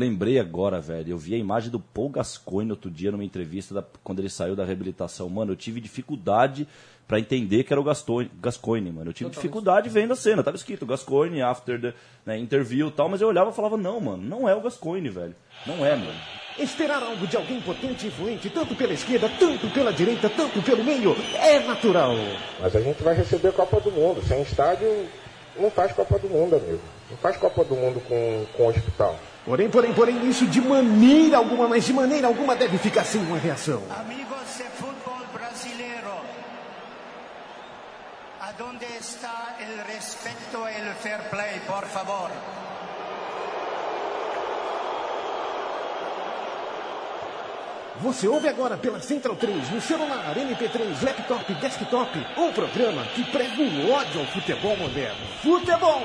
lembrei agora, velho. Eu vi a imagem do Paul Gascoigne outro dia numa entrevista da- quando ele saiu da reabilitação. Mano, eu tive dificuldade pra entender que era o Gascoigne, Gascoigne mano. Eu tive dificuldade vendo a cena. Tava escrito Gascoigne after the né, interview e tal, mas eu olhava e falava, não, mano, não é o Gascoigne, velho. Não é, mano. Esperar algo de alguém potente e influente, tanto pela esquerda, tanto pela direita, tanto pelo meio, é natural. Mas a gente vai receber a Copa do Mundo. Sem estádio, não faz Copa do Mundo, amigo. Não faz Copa do Mundo com, com hospital. Porém, porém, porém, isso de maneira alguma, mas de maneira alguma deve ficar sem uma reação. Amigos de fútbol brasileiro, ¿a dónde está el respeto y el fair play, por favor? Você ouve agora pela Central 3, no celular, MP3, laptop, desktop, um programa que prega o ódio ao futebol moderno. Futebol!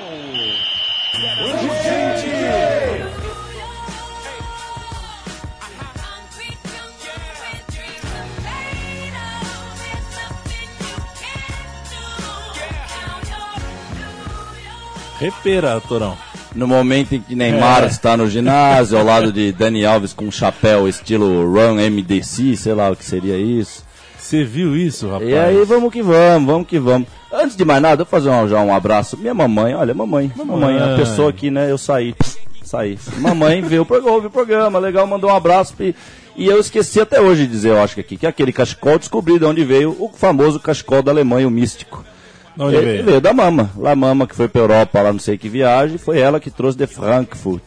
Urgente! Repera, Torão. No momento em que Neymar É. está no ginásio, ao lado de Dani Alves com um chapéu estilo Run MDC, sei lá o que seria isso. Você viu isso, rapaz? E aí, vamos que vamos, vamos que vamos. Antes de mais nada, eu vou fazer um, já um abraço. Minha mamãe, olha, mamãe, mamãe, a pessoa que, né, eu saí, saí. Mamãe viu o programa, ouve o programa, legal, mandou um abraço. E, e eu esqueci até hoje de dizer, eu acho que aqui, que aquele cachecol descobri de onde veio o famoso cachecol da Alemanha, o místico. Onde Ele veio? veio da mama. Lá mama que foi pra Europa, lá não sei que viagem, foi ela que trouxe de Frankfurt.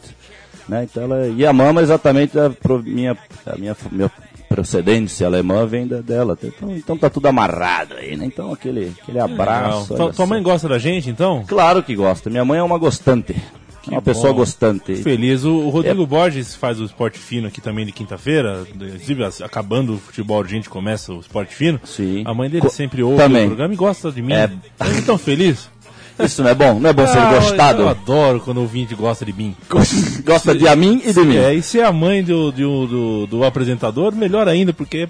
Né? Então ela, e a mama exatamente a minha, a minha, minha procedência alemã vem da, dela. Então, então tá tudo amarrado aí, né? Então aquele, aquele abraço. Tua, tua mãe gosta da gente, então? Claro que gosta. Minha mãe é uma gostante. É uma pessoa bom. gostante. Feliz. O, o É. Rodrigo Borges faz o Esporte Fino aqui também de quinta-feira. Inclusive, acabando o futebol, a gente começa o Esporte Fino. Sim. A mãe dele Co- sempre ouve também. o programa e gosta de mim. É. Eu tão feliz. Isso não é bom? Não é bom ser Ah, gostado? Eu adoro quando o ouvinte gosta de mim. Gosta de a mim e de mim. É, e se é a mãe do, do, do, do apresentador, melhor ainda, porque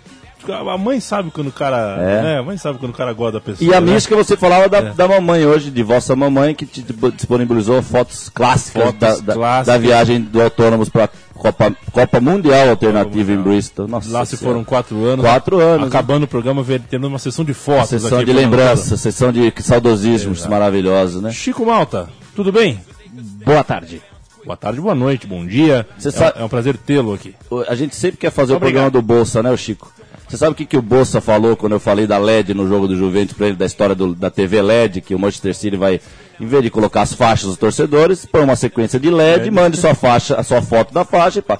a mãe sabe quando o cara. É. né, a mãe sabe quando o cara gosta da pessoa. E a né? mística você falava da, É. da mamãe hoje, de vossa mamãe, que te disponibilizou fotos clássicas, Fotos da, clássicas. da viagem do Autônomos para Copa, Copa Mundial Alternativa em. Bristol. Nossa Lá se Senhora. foram quatro anos. Quatro anos, Acabando o programa, tendo uma sessão de fotos. Sessão aqui de lembrança, sessão de saudosismos maravilhosos, né? Chico Malta, tudo bem? Boa tarde. Boa tarde, boa noite, bom dia. É, sabe- é um prazer tê-lo aqui. A gente sempre quer fazer Obrigado. o programa do Bolsa, né, o Chico? Você sabe o que, que o Bolsa falou quando eu falei da LED no jogo do Juventus pra ele, da história do- da TV LED, que o Manchester City vai, em vez de colocar as faixas dos torcedores, põe uma sequência de LED, e mande sua faixa, a sua foto da faixa e pá.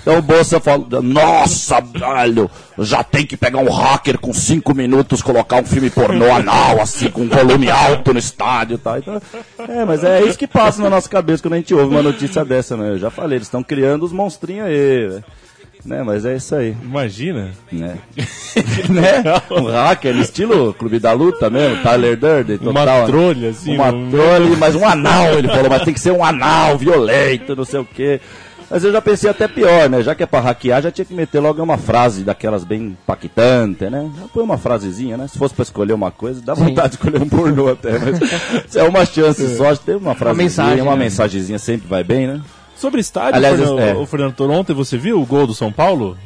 Então o Bolsa falou, nossa, velho, já tem que pegar um hacker com cinco minutos, colocar um filme pornô anal, assim, com um volume alto no estádio e tal. Então, é, mas é isso que passa na nossa cabeça quando a gente ouve uma notícia dessa, né? Eu já falei, eles estão criando os monstrinhos aí, velho. Né, mas é isso aí, Imagina. né? né? Um hacker, estilo Clube da Luta mesmo, Tyler Durden, Uma total. né? trolha, assim. Uma no- trolha, mas um anal, ele falou, mas tem que ser um anal violento, não sei o quê. Mas eu já pensei até pior, né? Já que é pra hackear, já tinha que meter logo uma frase daquelas bem impactante, né? Já põe uma frasezinha, né? Se fosse pra escolher uma coisa, dá vontade de escolher um pornô até, mas se é uma chance só, tem uma frasezinha, mensagem, uma né? mensagenzinha sempre vai bem, né? Sobre estádio, Aliás, Fernando, é. o Fernando Toro, ontem você viu o gol do São Paulo?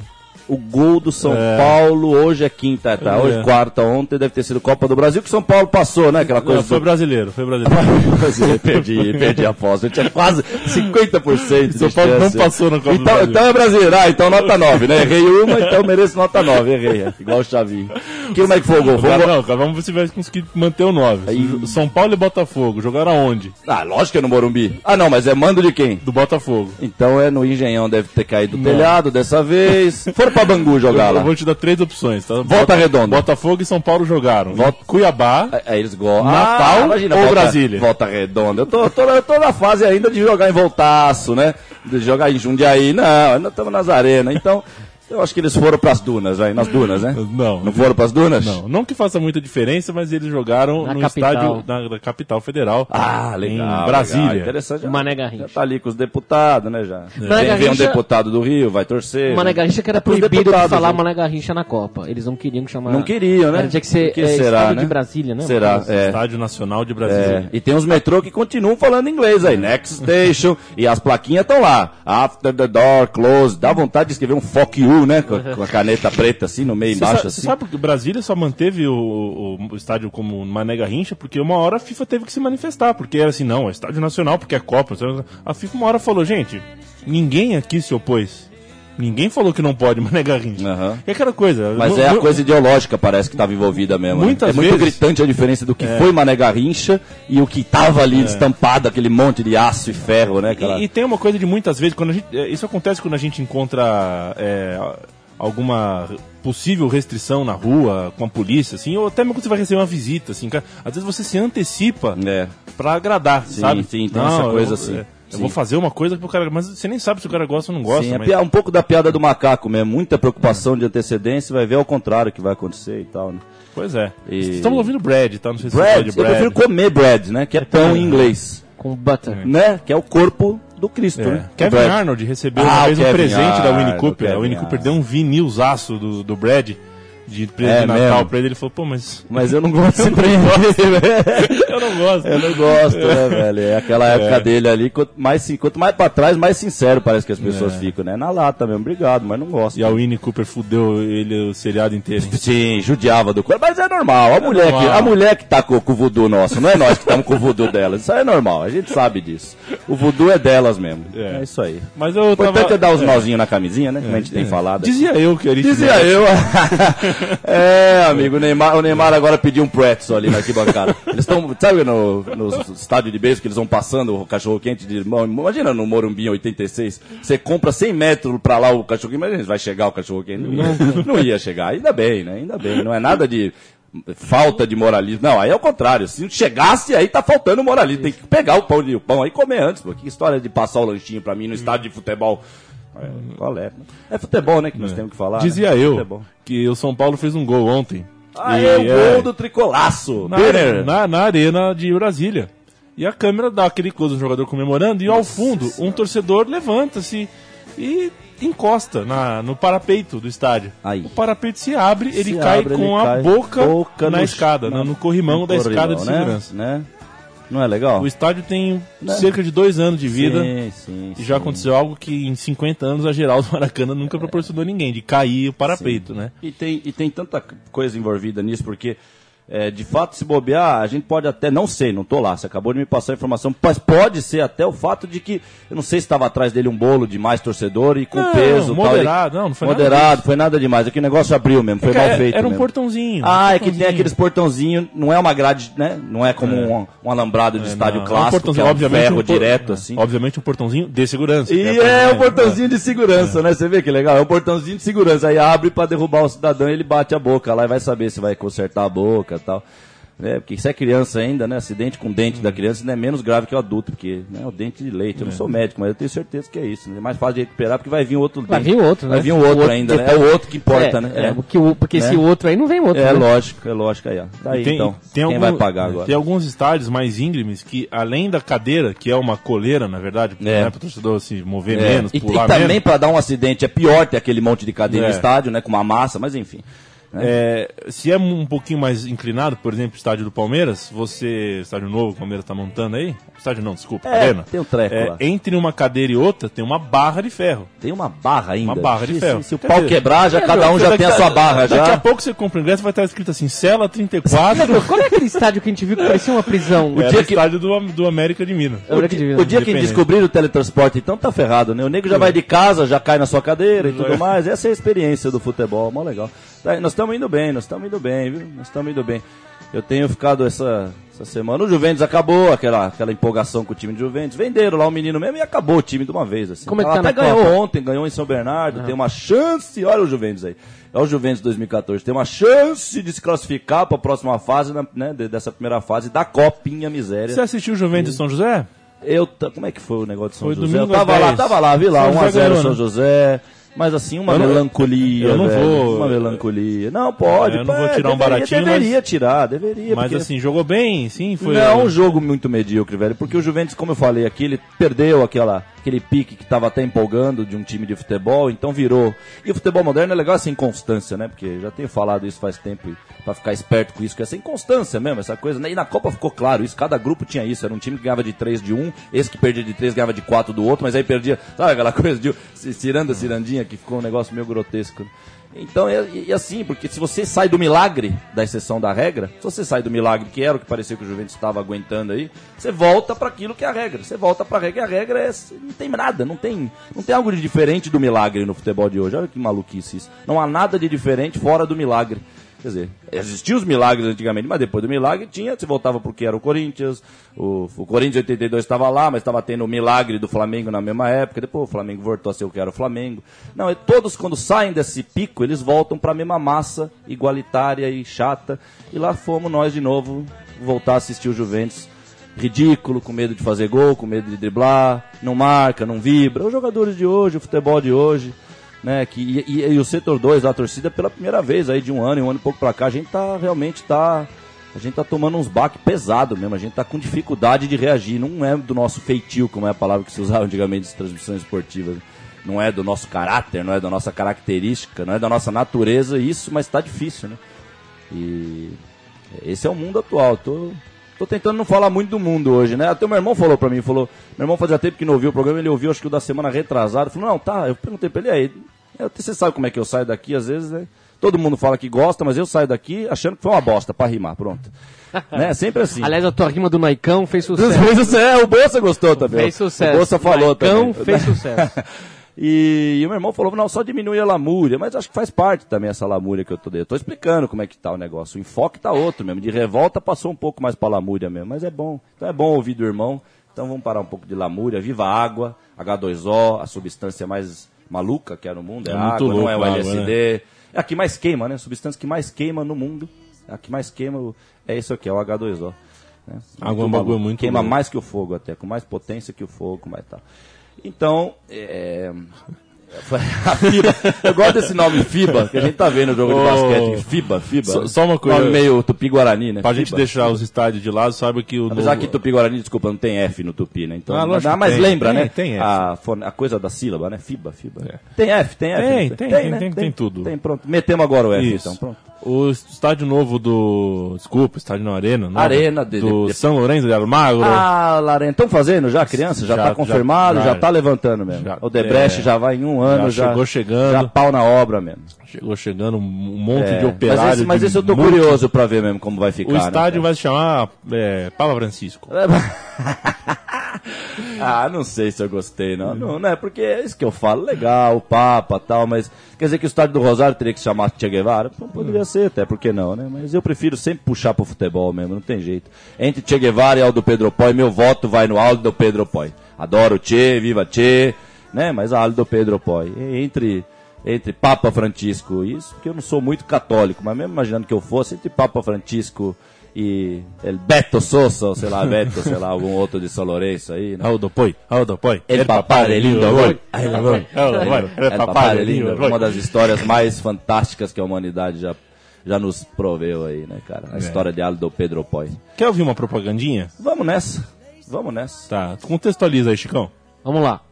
O gol do São É. Paulo, hoje é quinta, tá? É. Hoje quarta, ontem deve ter sido Copa do Brasil, que São Paulo passou, né? Aquela coisa Não, foi do... brasileiro, foi brasileiro. Brasil, perdi, perdi a aposta. Eu tinha quase 50% de São Paulo não passou na Copa do então, Brasil. Então é brasileiro. Ah, então nota 9, né? Errei uma, então mereço nota 9. Errei, é. igual o Chavinho. Que, como é que foi o gol? Foi não, cara, vamos ver se vai conseguir manter o 9. Aí- São Paulo e Botafogo, jogaram aonde? Ah, lógico que é no Morumbi. Ah, não, mas é mando de quem? Do Botafogo. Então é no Engenhão, deve ter caído do telhado dessa vez. Foram pra Bangu jogar Eu, lá. eu vou te dar três opções, tá? Volta Redonda. Botafogo e São Paulo jogaram. Volta- Cuiabá, Aí É, eles gostam. Natal ou volta, Brasília? Volta redonda. Eu tô, tô, eu tô na fase ainda de jogar em voltaço, né? De jogar em Jundiaí. Não, ainda estamos nas arenas. Então, Eu acho que eles foram pras dunas, vai, nas dunas, né? Não. Não foram pras dunas? Não, não que faça muita diferença, mas eles jogaram Na no capital. estádio da, da capital federal. Ah, legal. Em Brasília. legal. Interessante. Já, Mané já Garrincha. tá ali com os deputados, né, já. Mané Vem, vem um Garrincha- deputado do Rio, vai torcer. Mané né? Garrincha que era É proibido de falar né? Mané Garrincha na Copa. Eles não queriam chamar. Não queriam, né? Era, tinha que ser que é, será, estádio né? de Brasília, né? Será? É. Estádio Nacional de É, Brasília. e tem uns metrô que continuam falando inglês aí, Next Station, e as plaquinhas estão lá. After the door, close. Dá vontade de escrever um fuck you, né? Com, com a caneta preta assim, no meio Você embaixo sa- assim. Você sabe que Brasília só manteve o, o- o estádio como Mané Garrincha porque uma hora a FIFA teve que se manifestar, porque era assim, não, é estádio nacional porque é Copa. A FIFA uma hora falou, gente, ninguém aqui se opôs. Ninguém falou que não pode Mané Garrincha. Aham. É aquela coisa. Mas é a coisa ideológica, parece que estava envolvida mesmo. né? Muitas é muito vezes- É. gritante a diferença do que foi Mané Garrincha e o que tava ali estampado, aquele monte de aço e ferro, né? Aquela... E, e tem uma coisa de muitas vezes, quando a gente, é, isso acontece quando a gente encontra é, alguma possível restrição na rua com a polícia, assim, ou até mesmo quando você vai receber uma visita, assim, cara, às vezes você se antecipa É. pra agradar, Sim, sabe? sim, tem essa coisa eu, assim. É, Eu Sim. vou fazer uma coisa pro cara, mas você nem sabe se o cara gosta ou não gosta. Sim, é mas- pia- um pouco da piada do macaco mesmo. Muita preocupação de antecedência, vai ver ao contrário que vai acontecer e tal, né? Pois é. E- Estamos ouvindo bread, tá? Não sei se Bread, você eu bread. prefiro comer bread, né? Que é pão em inglês, Com butter. né? Que é o corpo do Cristo, É. né? Kevin Bread. Arnold recebeu Ah, uma o vez um presente da Winnie Cooper. A Winnie Cooper deu um vinilzaço do, do Brad de presente É de Natal mesmo? pra ele. Ele falou, pô, mas Mas eu não gosto de prender. eu não gosto. Eu não gosto, né, velho? É aquela época dele ali, quanto mais, sin- quanto mais pra trás, mais sincero parece que as pessoas ficam, né? Na lata mesmo, obrigado, mas não gosto. E a Winnie Cooper fudeu ele o seriado inteiro. hein? Sim, judiava do corpo, mas é normal. A, mulher, que, normal. a mulher que tá com, o voodoo nosso, não é nós que estamos com o voodoo delas. Isso aí é normal, a gente sabe disso. O voodoo é delas mesmo. É. É, isso aí. Mas eu O importante tava... é dar os nozinhos na camisinha, né? Como a gente tem falado. Dizia eu que era Dizia eu. É, amigo, o Neymar, o Neymar agora pediu um pretzel ali na arquibancada. Eles estão, sabe no, no estádio de beijo que eles vão passando o cachorro quente de mão? Imagina no Morumbi em 86, você compra 100 metros pra lá o cachorro quente, imagina, vai chegar o cachorro quente? Não, ia- não ia chegar, ainda bem, né? Ainda bem, não é nada de falta de moralismo. Não, aí é o contrário. Se chegasse, aí tá faltando moralismo. Tem que pegar o pão e o pão aí e comer antes. Pô. Que história de passar o lanchinho pra mim no estádio de futebol? É, qual é? É futebol, né, que nós temos que falar. Dizia né? eu Futebol. que o São Paulo fez um gol ontem. Ah, E, é o é, gol do tricolaço. na, na, na arena de Brasília. E a câmera dá aquele close do jogador comemorando e ao fundo um torcedor levanta-se e encosta na, no parapeito do estádio. Aí. O parapeito se abre, ele Se cai abre, com ele a cai boca, boca na no- escada, na- no, corrimão No da escada de corrimão, segurança. Né? Não é legal? O estádio tem cerca de dois anos de vida. Sim, sim, E já sim. aconteceu algo que em 50 anos a Geraldo Maracanã nunca proporcionou a ninguém, de cair o parapeito, né? E tem, e tem tanta coisa envolvida nisso, porque é, de fato, se bobear, a gente pode até, não sei, não tô lá, você acabou de me passar a informação, mas pode ser até o fato de que, eu não sei se estava atrás dele um bolo de mais torcedor e com Não, peso. tal, moderado, ele- não, não foi nada Moderado, foi nada demais, é que o negócio abriu mesmo, foi Cara, mal feito Era um mesmo. portãozinho. Ah, é que tem aqueles portãozinhos, não é uma grade, né? Não é como um, um alambrado de estádio Não, clássico, que é um ferro por- direto, assim. Obviamente um portãozinho de segurança. E é, pra- o portãozinho de segurança, né? Você vê que legal? É um portãozinho de segurança. Aí abre pra derrubar o cidadão e ele bate a boca lá e vai saber se vai consertar a boca e tal. É, porque se é criança ainda, né? Acidente com o dente da criança ainda é menos grave que o adulto, porque né, o dente de leite. Eu não sou médico, mas eu tenho certeza que é isso. né? É mais fácil de recuperar porque vai vir outro Vai dente. vir outro, né? Vai vir um outro outro ainda, né? É depois- o outro que importa, é, né? é, porque, o, porque Né? se o outro aí não vem outro. É, né? lógico, é lógico aí, ó. Tá aí, Tem, então. tem Quem algum- vai pagar agora? Tem alguns estádios mais íngremes que, além da cadeira, que é uma coleira, na verdade, É. né, para o torcedor se mover É, menos, e, e pular também menos. pra dar um acidente é pior ter aquele monte de cadeira É. no estádio, né? Com uma massa, mas enfim. É, se é um pouquinho mais inclinado, por exemplo, o estádio do Palmeiras, você, estádio novo, que o Palmeiras está montando aí, estádio não, desculpa, É, arena. tem um treco É, lá. entre uma cadeira e outra tem uma barra de ferro. Tem uma barra ainda. Uma barra de Se- ferro. Se, se o Quer pau dizer, quebrar, já É, cada um já daqui tem a sua barra Daqui a já. pouco você compra o ingresso vai estar escrito assim, cela 34. Lembra, qual é aquele estádio que a gente viu que parecia uma prisão? Dia o que- estádio do, do América de Minas. Lembro que devia- O dia que descobrir o teletransporte, então tá ferrado, né? O nego já vai de casa, já cai na sua cadeira e tudo mais. Essa é a experiência do futebol, mó legal. Tá, nós estamos indo bem, nós estamos indo bem, viu? Nós estamos indo bem. Eu tenho ficado essa, essa semana. O Juventus acabou, aquela, aquela empolgação com o time de Juventus. Venderam lá o menino mesmo e acabou o time de uma vez. Assim. Como é que Ela tá até na ganhou Copa? ontem, ganhou em São Bernardo, tem uma chance. Olha o Juventus aí. Olha o Juventus 2014. Tem uma chance de se classificar para a próxima fase, né, de- dessa primeira fase da Copinha Miséria. Você assistiu o Juventus de São José? Eu, como é que foi o negócio de São Foi José? domingo Eu tava às lá, 10. tava lá, vi lá, São 1 a José 0 ganhou, São? José. Mas assim, uma Eu não- melancolia. eu não velho, vou- Uma melancolia. Não, pode. É, eu não vou é, tirar um deveria- baratinho, Deveria mas- tirar, deveria. Mas porque- assim, jogou bem, sim, foi. Não é um jogo muito medíocre, velho. Porque o Juventus, como eu falei aqui, ele perdeu aquela, aquele pique que estava até empolgando de um time de futebol, então virou. E o futebol moderno é legal essa inconstância, né? Porque já tenho falado isso faz tempo pra ficar esperto com isso, que é essa inconstância mesmo, essa coisa. né? E na Copa ficou claro isso, cada grupo tinha isso. Era um time que ganhava de 3 de um, esse que perdia de 3 ganhava de 4 do outro, mas aí perdia, sabe aquela coisa de ciranda, cirandinha, que ficou um negócio meio grotesco. Então, e, e assim, porque se você sai do milagre da exceção da regra, se você sai do milagre, que era o que parecia que o Juventus estava aguentando aí, você volta para aquilo que é a regra. Você volta para a regra, e a regra é não tem nada, não tem, não tem algo de diferente do milagre no futebol de hoje. Olha que maluquice isso. Não há nada de diferente fora do milagre. Quer dizer, existiam os milagres antigamente, mas depois do milagre tinha, você voltava porque era o Corinthians, o, o Corinthians 82 estava lá, mas estava tendo o milagre do Flamengo na mesma época, depois o Flamengo voltou a ser o que era o Flamengo. Não, é todos quando saem desse pico, eles voltam para a mesma massa igualitária e chata, e lá fomos nós de novo voltar a assistir o Juventus ridículo, com medo de fazer gol, com medo de driblar, não marca, não vibra. Os jogadores de hoje, o futebol de hoje, né, que, e, e- e o setor 2, a torcida pela primeira vez aí de um ano e um ano e pouco pra cá, a gente tá realmente tá a gente tá tomando uns baques pesado mesmo, a gente tá com dificuldade de reagir, não é do nosso feitio, como é a palavra que se usava antigamente nas transmissões esportivas. Não é do nosso caráter, não é da nossa característica, não é da nossa natureza isso, mas tá difícil, né? E esse é o mundo atual. Tô, tô tentando não falar muito do mundo hoje, né? Até o meu irmão falou pra mim, falou, meu irmão fazia tempo que não ouviu o programa, ele ouviu acho que o da semana retrasada, falou, não, tá, eu perguntei pra ele aí, você sabe como é que eu saio daqui, às vezes, né? Todo mundo fala que gosta, mas eu saio daqui achando que foi uma bosta pra rimar, pronto. né? Sempre assim. Aliás, a tua rima do Naicão fez sucesso. Fez sucesso. O Bolsa gostou também. Fez sucesso. O Bolsa falou Naicão também. fez sucesso. E, e o meu irmão falou, não, só diminui a lamúria, mas acho que faz parte também essa lamúria que eu tô dando. Eu tô explicando como é que tá o negócio. O enfoque tá outro mesmo. De revolta passou um pouco mais pra lamúria mesmo, mas é bom. Então é bom ouvir do irmão. Então vamos parar um pouco de lamúria. Viva a água, H2O, a substância mais maluca que é no mundo. É, É água, não louco é o a água, LSD. É a que mais queima, né? A substância que mais queima no mundo. A que mais queima é isso aqui, é o H2O. Né? Água é um bagulho muito Queima louco. mais que o fogo até, com mais potência que o fogo, mais tal. Então, é... FIBA. Eu gosto desse nome FIBA, que a gente tá vendo no jogo de Ô, basquete. FIBA, FIBA. só- só uma coisa- Nome meio Tupi-Guarani, né? Pra gente FIBA. deixar os estádios de lado, saiba que o. Apesar novo- que Tupi-Guarani, desculpa, não tem F no Tupi, né? Então, Ah, que mas tem, lembra, tem, né? tem F. A, a coisa da sílaba, né? FIBA, FIBA. É. Tem F, tem F. Tem, né? tem, tem, né? tem, tem tudo. Tem, pronto. Metemos agora o F, Isso. então, pronto. O estádio novo do. Desculpa, estádio na Arena. não, Arena de- do de- São Lourenço de Almagro. Ah, Larena, estão fazendo já, criança? Já, Já, tá já, confirmado, já, já. tá levantando mesmo. Já, o Debrecht é, já vai em um ano, já já, chegou chegando. Já pau na obra mesmo. Chegou chegando um monte É, de operários. mas esse, mas esse eu tô multi- curioso pra ver mesmo como vai ficar. O né, estádio cara? vai se chamar é, Papa Francisco. ah, não sei se eu gostei, não. Não, não é porque é isso que eu falo, legal, o Papa tal, mas quer dizer que o estádio do Rosário teria que se chamar Che Guevara? Pô, Poderia ser, até porque não, né? Mas eu prefiro sempre puxar pro futebol mesmo, não tem jeito. Entre Che Guevara e Aldo Pedro Poi, meu voto vai no Aldo Pedro Poi. Adoro o Che, viva Che, né? Mas Aldo Pedro Poi. E Entre entre Papa Francisco, isso porque eu não sou muito católico, mas mesmo imaginando que eu fosse, entre Papa Francisco e el Beto Sosa, ou sei lá, Beto, sei lá, algum outro de São Lourenço aí, né? Aldo Poi, Aldo Poi. El papá de lindo. Ay, El El El de lindo uma das histórias mais fantásticas que a humanidade já, já nos proveu aí, né, cara? A história de Aldo Pedro Poi. Quer ouvir uma propagandinha? Vamos nessa, vamos nessa. Tá, contextualiza aí, Chicão. Vamos lá.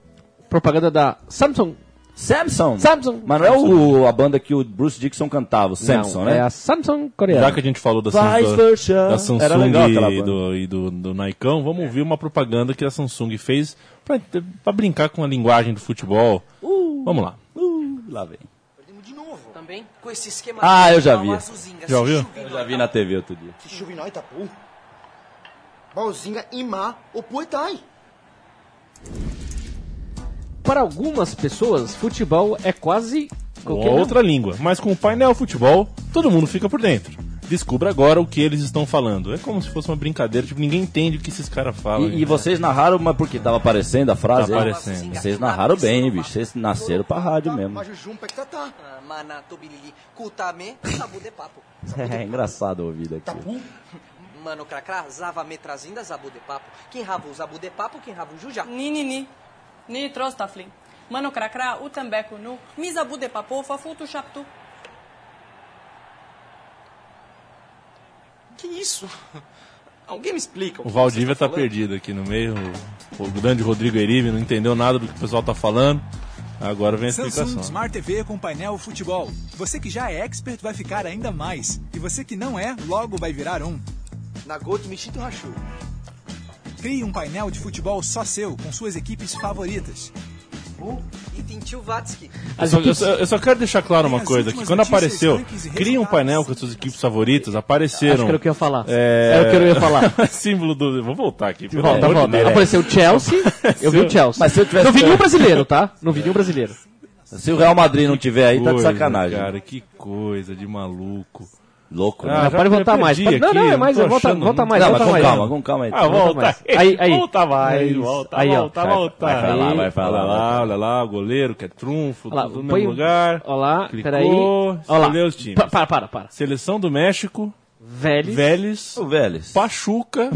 Propaganda da Samsung. Samsung. Samsung. Mas não é o, a banda que o Bruce Dixon cantava, o Samsung, Não, né? É a Samsung coreana. Já que a gente falou da, Samsung, da Era Samsung legal e, do, e do, do Naicão, vamos ouvir uma propaganda que a Samsung fez pra, pra brincar com a linguagem do futebol. Vamos lá. Uh, lá vem. Perdemos de novo. Também com esse esquema. Ah, eu já de vi. Já ouviu? Eu já vi na TV outro dia. Se chuve nós, Itapu. Balzinga ima o puetai. Para algumas pessoas, futebol é quase qualquer Uma outra língua. Mas com o painel futebol, todo mundo fica por dentro. Descubra agora o que eles estão falando. É como se fosse uma brincadeira, tipo, ninguém entende o que esses caras falam. E, e vocês narraram, mas porque tava aparecendo a frase? Tá aparecendo. Vocês narraram bem, bicho. Vocês nasceram pra rádio mesmo. Sabu de papo. É engraçado ouvir daqui. Mano cracrá, zava metrazinda, zabu de papo. Quem o zabu de papo, quem o jujá. Ni, ni, ni. Ni, trouxe, Taflin. Mano Cracra, o Tambeco nu, Misabu de Papo, Fafutu Chaptu. Que isso? Alguém me explica O Valdívia tá perdido aqui no meio. O, o grande Rodrigo Erive não entendeu nada do que o pessoal tá falando. Agora vem a Samsung explicação. Smart TV com painel futebol. Você que já é expert vai ficar ainda mais. E você que não é, logo vai virar um. Nagoto Michito Rachu. Crie um painel de futebol só seu, com suas equipes favoritas. E tem tio Vatsky. Eu só, eu só- eu só quero deixar claro uma coisa, que quando apareceu, cria um painel com as suas equipes favoritas, apareceram... Acho que era o que eu ia falar. É... Era o que eu ia falar. símbolo do... Vou voltar aqui. pelo Volta, amor de volta. Deus. Apareceu o Chelsea, eu vi o Chelsea. Mas se eu tivesse- Não vi nenhum brasileiro, tá? Não vi nenhum brasileiro. Se o Real Madrid não tiver aí, tá de sacanagem. Cara, que coisa de maluco. Louco, Ah, né? Não, já pode me voltar mais. Não, não, é mais, volta, volta mais. Não, volta com mais. calma, com calma aí. Ah, volta mais. aí, Aí, aí. volta mais, Isso. volta, Aí, ó. volta, Vai- volta. vai falar, Aí, vai falar, Olha vai lá, olha lá, o goleiro que é trunfo, Olha lá, tudo no põe mesmo lugar. Olha lá, Clicou, peraí. Olha lá. escolheu os times. Pa- Para, para, para. Seleção do México, Vélez. Vélez, O Vélez. Pachuca,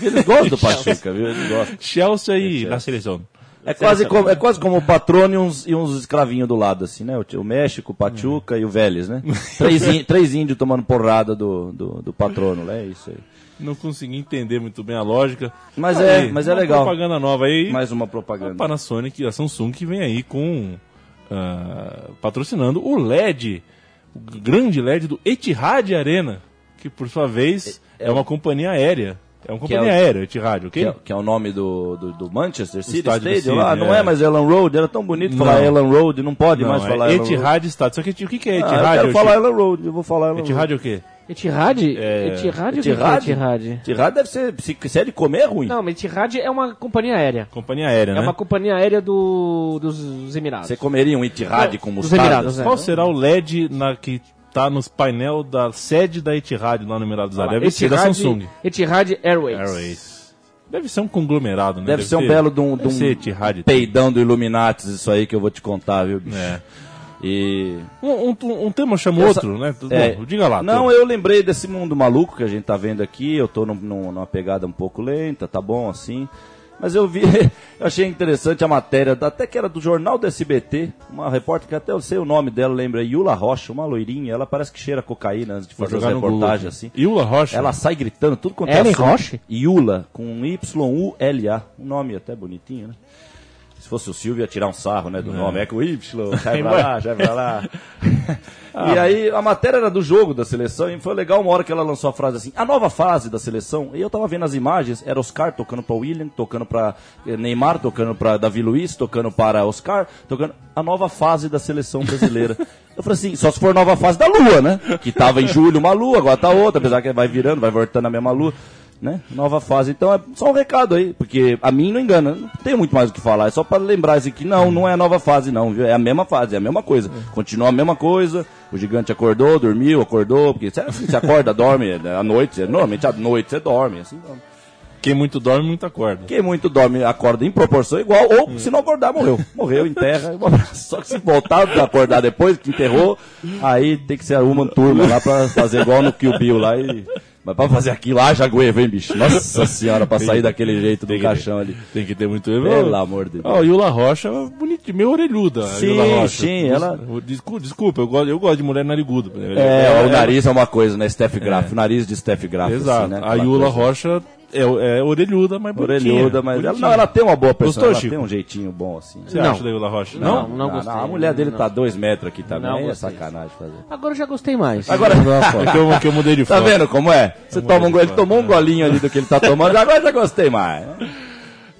Eles gostam do Pachuca, viu? Eles gostam. Chelsea e na seleção. É quase, como, é quase como o patrono e uns, e uns escravinhos do lado, assim, né? O, o México, o Pachuca e o Vélez, né? Três, três índios tomando porrada do, do, do patrono, né? É isso aí. Não consegui entender muito bem a lógica. Mas é, mas é uma legal. propaganda nova aí. Mais uma A propaganda. Panasonic e a Samsung que vem aí com ah, patrocinando o LED, o grande LED do Etihad Arena, que por sua vez é, uma companhia aérea. É uma Que é companhia o- aérea, Etihad, ok? Que é, que é o nome do, do, do Manchester City estádio do Stadium. City, ah, não é. é mais Elan Road, era tão bonito Não. falar Elan Road, não pode Não, mais é falar Elan Road. Etihad Stadium. Só que o que que é Ah, Etihad? eu quero falar? Elan Road, eu vou falar Elan Etihad Road. é o quê? Etihad? É, Etihad? É Etihad? Etihad? Etihad deve ser, se, se é de comer é ruim. Não, mas Etihad é uma companhia aérea. Companhia aérea, É né? uma companhia aérea do, dos Emirados. Você comeria um Etihad com Dos mostarda? Emirados, é. Qual será o LED na, que tá nos painel da sede da Etihad lá no Emirados Árabes? Deve ser da Samsung. Etihad Airways. Airways. Deve ser um conglomerado, né? Deve, ser um belo de um, de deve um peidão do Illuminatis, isso aí que eu vou te contar, viu, bicho? É. E... Um, um, um tema chama Essa- outro, né? É. Bom, diga lá. Não, eu lembrei desse mundo maluco que a gente tá vendo aqui. Eu tô num- numa pegada um pouco lenta, tá bom assim. Mas eu vi, eu achei interessante a matéria, até que era do jornal do SBT, uma repórter que até eu sei o nome dela, lembra, Yula Rocha, uma loirinha. Ela parece que cheira cocaína antes de fazer as reportagens assim. Yula Rocha? Ela sai gritando tudo quanto Ellen é assunto. Roche? Yula, com um Y-U-L-A. Um nome até bonitinho, né? Se fosse o Silvio, ia tirar um sarro, né, do nome. É com Y, sai pra lá, sai pra lá. e aí, a matéria era do jogo da seleção, e foi legal uma hora que ela lançou a frase assim, a nova fase da seleção, e eu tava vendo as imagens, era Oscar tocando pra William, tocando pra eh, Neymar, tocando pra Davi Luiz, tocando para Oscar, tocando a nova fase da seleção brasileira. Eu falei assim, só se for nova fase da Lua, né? Que tava em julho uma Lua, agora tá outra, apesar que vai virando, vai voltando a mesma Lua né? Nova fase. Então é só um recado aí, porque a mim não engana, não tem muito mais o que falar, é só para lembrar assim que não, não é a nova fase não, viu? É a mesma fase, é a mesma coisa. Continua a mesma coisa. O gigante acordou, dormiu, acordou, porque você, você acorda, dorme né? à noite, normalmente à noite você dorme, assim. Dorme. Quem muito dorme, muito acorda. Quem muito dorme acorda em proporção igual, ou se não acordar, morreu. Morreu, enterra. Só que se voltar a acordar depois que enterrou, aí tem que ser uma turma lá pra fazer igual no Kill Bill lá e. Mas pra fazer aquilo lá, já agueva, hein, bicho? Nossa senhora, pra sair daquele jeito do caixão ali. Tem que ter muito... Pelo amor de Deus. Ó, Yula Rocha, bonitinho, meio orelhuda. a Sim, sim, ela- Desculpa, desculpa eu, gosto, eu gosto de mulher nariguda. É, o nariz é uma coisa, né? Steph Graf, o nariz de Steph Graf. Exato. assim, né? A Yula coisa. Rocha é, é orelhuda, mas bonitinha. Orelhuda, mas ela, não, ela tem uma boa Gostou, personalidade, ela Chico? tem um jeitinho bom assim. Você Não. acha da Yula Rocha? Não, Não? não gostei. a mulher dele Não. tá dois metros aqui também, Não é sacanagem fazer. Agora eu já gostei mais. Agora, É que eu, que eu mudei de tá foto. vendo como é? Você toma um, ele tomou um golinho ali do que ele tá tomando, agora já gostei mais.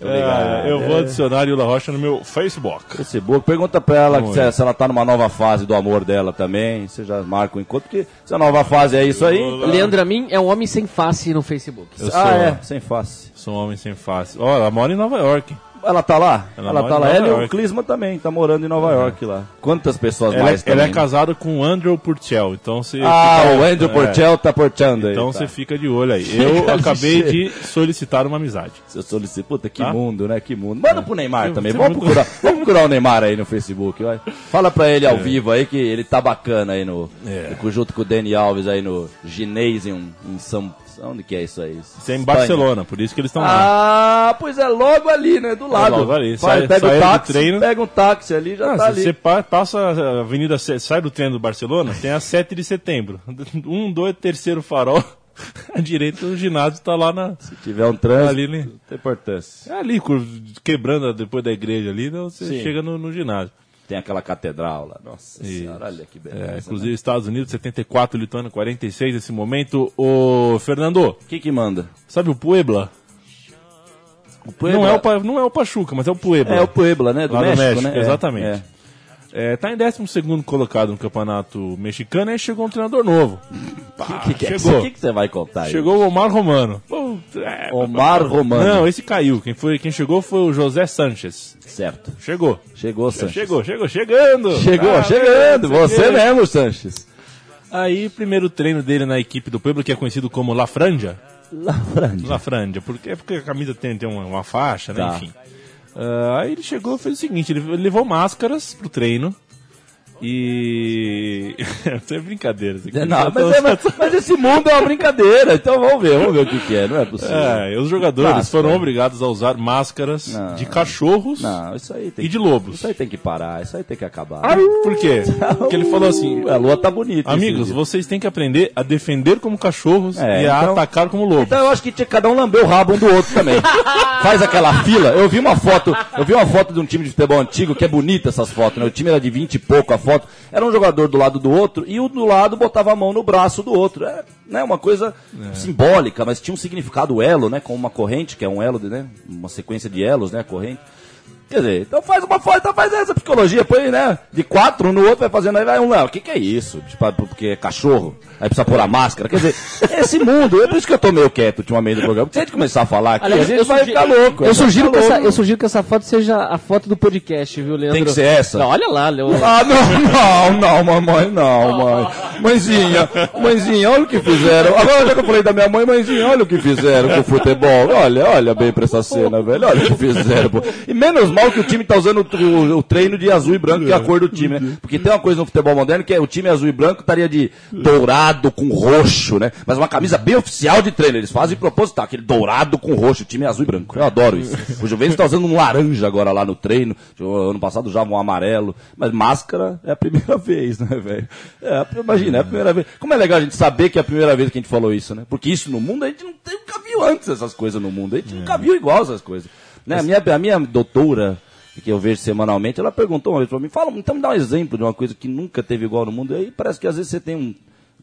É, eu vou adicionar a Yula Rocha no meu Facebook. Facebook, pergunta pra ela se, ela tá numa nova fase do amor dela também. Você já marca o encontro, porque se a nova fase é isso aí. Leandro Amin é um homem sem face no Facebook. Eu ah, sou, é, sem face. sou um homem sem face. Ó, ela mora em Nova York. Ela tá lá? Ela Ela, tá lá. Ela e o York. Clisma também, tá morando em Nova York lá. Quantas pessoas Ela, mais ela também? é casada com o Andrew Purcell, então você... Ah, fica- o Andrew é, Porcel tá porteando aí. Então tá. você fica de olho aí. Eu acabei de solicitar uma amizade. Eu solicito. Puta, que Tá? mundo, né? Que mundo. Manda pro Neymar Eu- também. você Vamos procurar, vamos procurar o Neymar aí no Facebook. Vai. Fala pra ele ao vivo aí que ele tá bacana aí no. É. junto com o Dani Alves aí no Gymnasium em São, onde que é isso aí? Isso é em Espanha. Barcelona, por isso que eles estão lá. Ah, pois é logo ali, né? Do lado. logo ali. Vai, Sai- pega saíram o do táxi, treino. pega um táxi ali, já Ah, tá ali. você pa- passa a avenida, sai do treino do Barcelona, tem a 7 de setembro. Um, dois, terceiro farol. À direita o ginásio tá lá na. Se tiver um trânsito, Ali, né? não tem importância. É ali, quebrando depois da igreja ali, então você Sim. chega no, no ginásio. Tem aquela catedral lá. Nossa Isso. senhora, olha que beleza. É, né? inclusive Estados Unidos, 74, Lituânia, 46 nesse momento. Ô, Fernando, O que que manda? sabe o Puebla? O Puebla- Não, é o, não é o Pachuca, mas é o Puebla. É o Puebla, né? Do Lá México, México, né? É, exatamente. É. Tá em 12 colocado no campeonato mexicano e aí chegou um treinador novo. O que, que, é chegou. O que, que você vai contar aí? Chegou o Omar Romano. Pô, é, Omar Romano. Não, esse caiu. Quem, foi, quem chegou foi o José Sanches. Certo. Chegou. Chegou, Sanches. Chegou, chegou, chegando. Chegou, Ah, chegando. Você mesmo, Sanches. Aí, primeiro treino dele na equipe do Puebla, que é conhecido como La Franja. La Franja. La Franja, porque, é porque a camisa tem, tem uma, uma faixa, né? Tá. Enfim. Ah, aí ele chegou e fez o seguinte: ele levou máscaras pro treino. E. Isso é brincadeira. Isso aqui. Não, mas, é- mas- mas esse mundo é uma brincadeira, então vamos ver, vamos ver o que, que é, não é possível. É, os jogadores Máscara. foram obrigados a usar máscaras Não. de cachorros Não, isso aí tem e que, de lobos. Isso aí tem que parar, isso aí tem que acabar. Por quê? Porque ele falou assim: A lua tá bonita. Amigos, vocês têm que aprender a defender como cachorros É, e a então- atacar como lobos. Então eu acho que tinha cada um lamber o rabo um do outro também. Faz aquela fila. Eu vi uma foto, eu vi uma foto de um time de futebol antigo, que é bonita essas fotos, né? O time era de 20 e pouco a foto. Era um jogador do lado do outro e o do lado botava a mão no braço do outro. É né, uma coisa simbólica, mas tinha um significado elo, né? Com uma corrente, que é um elo, de, né? Uma sequência de elos, né? A corrente. Quer dizer, então faz uma foto, então faz essa psicologia, põe, né? De quatro um no outro, vai fazendo, aí vai um lá, o que que é isso? Tipo, Porque é cachorro, aí precisa pôr a máscara. Quer dizer, esse mundo, é por isso que eu tô meio quieto ultimamente do programa. Porque se a gente começar a falar aqui, Aliás, a gente eu vai sugiro- ficar louco. Eu sugiro, que essa, eu sugiro que essa foto seja a foto do podcast, viu, Leandro? Tem que ser essa? Não, olha lá, Leandro. Ah, não, não, não, mamãe, não, mãe. Mãezinha, mãezinha, olha o que fizeram. Agora já que eu falei da minha mãe, mãezinha, olha o que fizeram com o futebol. Olha, olha bem pra essa cena, velho. Olha o que fizeram. pô. E menos mal que o time tá usando o, o- treino de azul e branco, que é a cor do time, né? Porque tem uma coisa no futebol moderno que é o time azul e branco estaria de dourado com roxo, né? Mas uma camisa bem oficial de treino. Eles fazem proposital, aquele dourado com roxo, time é azul e branco. Eu adoro isso. O Juventus tá usando um laranja agora lá no treino. Ano passado já um amarelo. Mas máscara é a primeira vez, né, velho? É, imagina, é a primeira vez. Como é legal a gente saber que é a primeira vez que a gente falou isso, né? Porque isso no mundo a gente não, nunca viu antes essas coisas no mundo. A gente nunca viu igual essas coisas. Né? A, minha, a minha doutora, que eu vejo semanalmente, ela perguntou uma vez pra mim, fala, então me dá um exemplo de uma coisa que nunca teve igual no mundo. E aí parece que às vezes você tem um.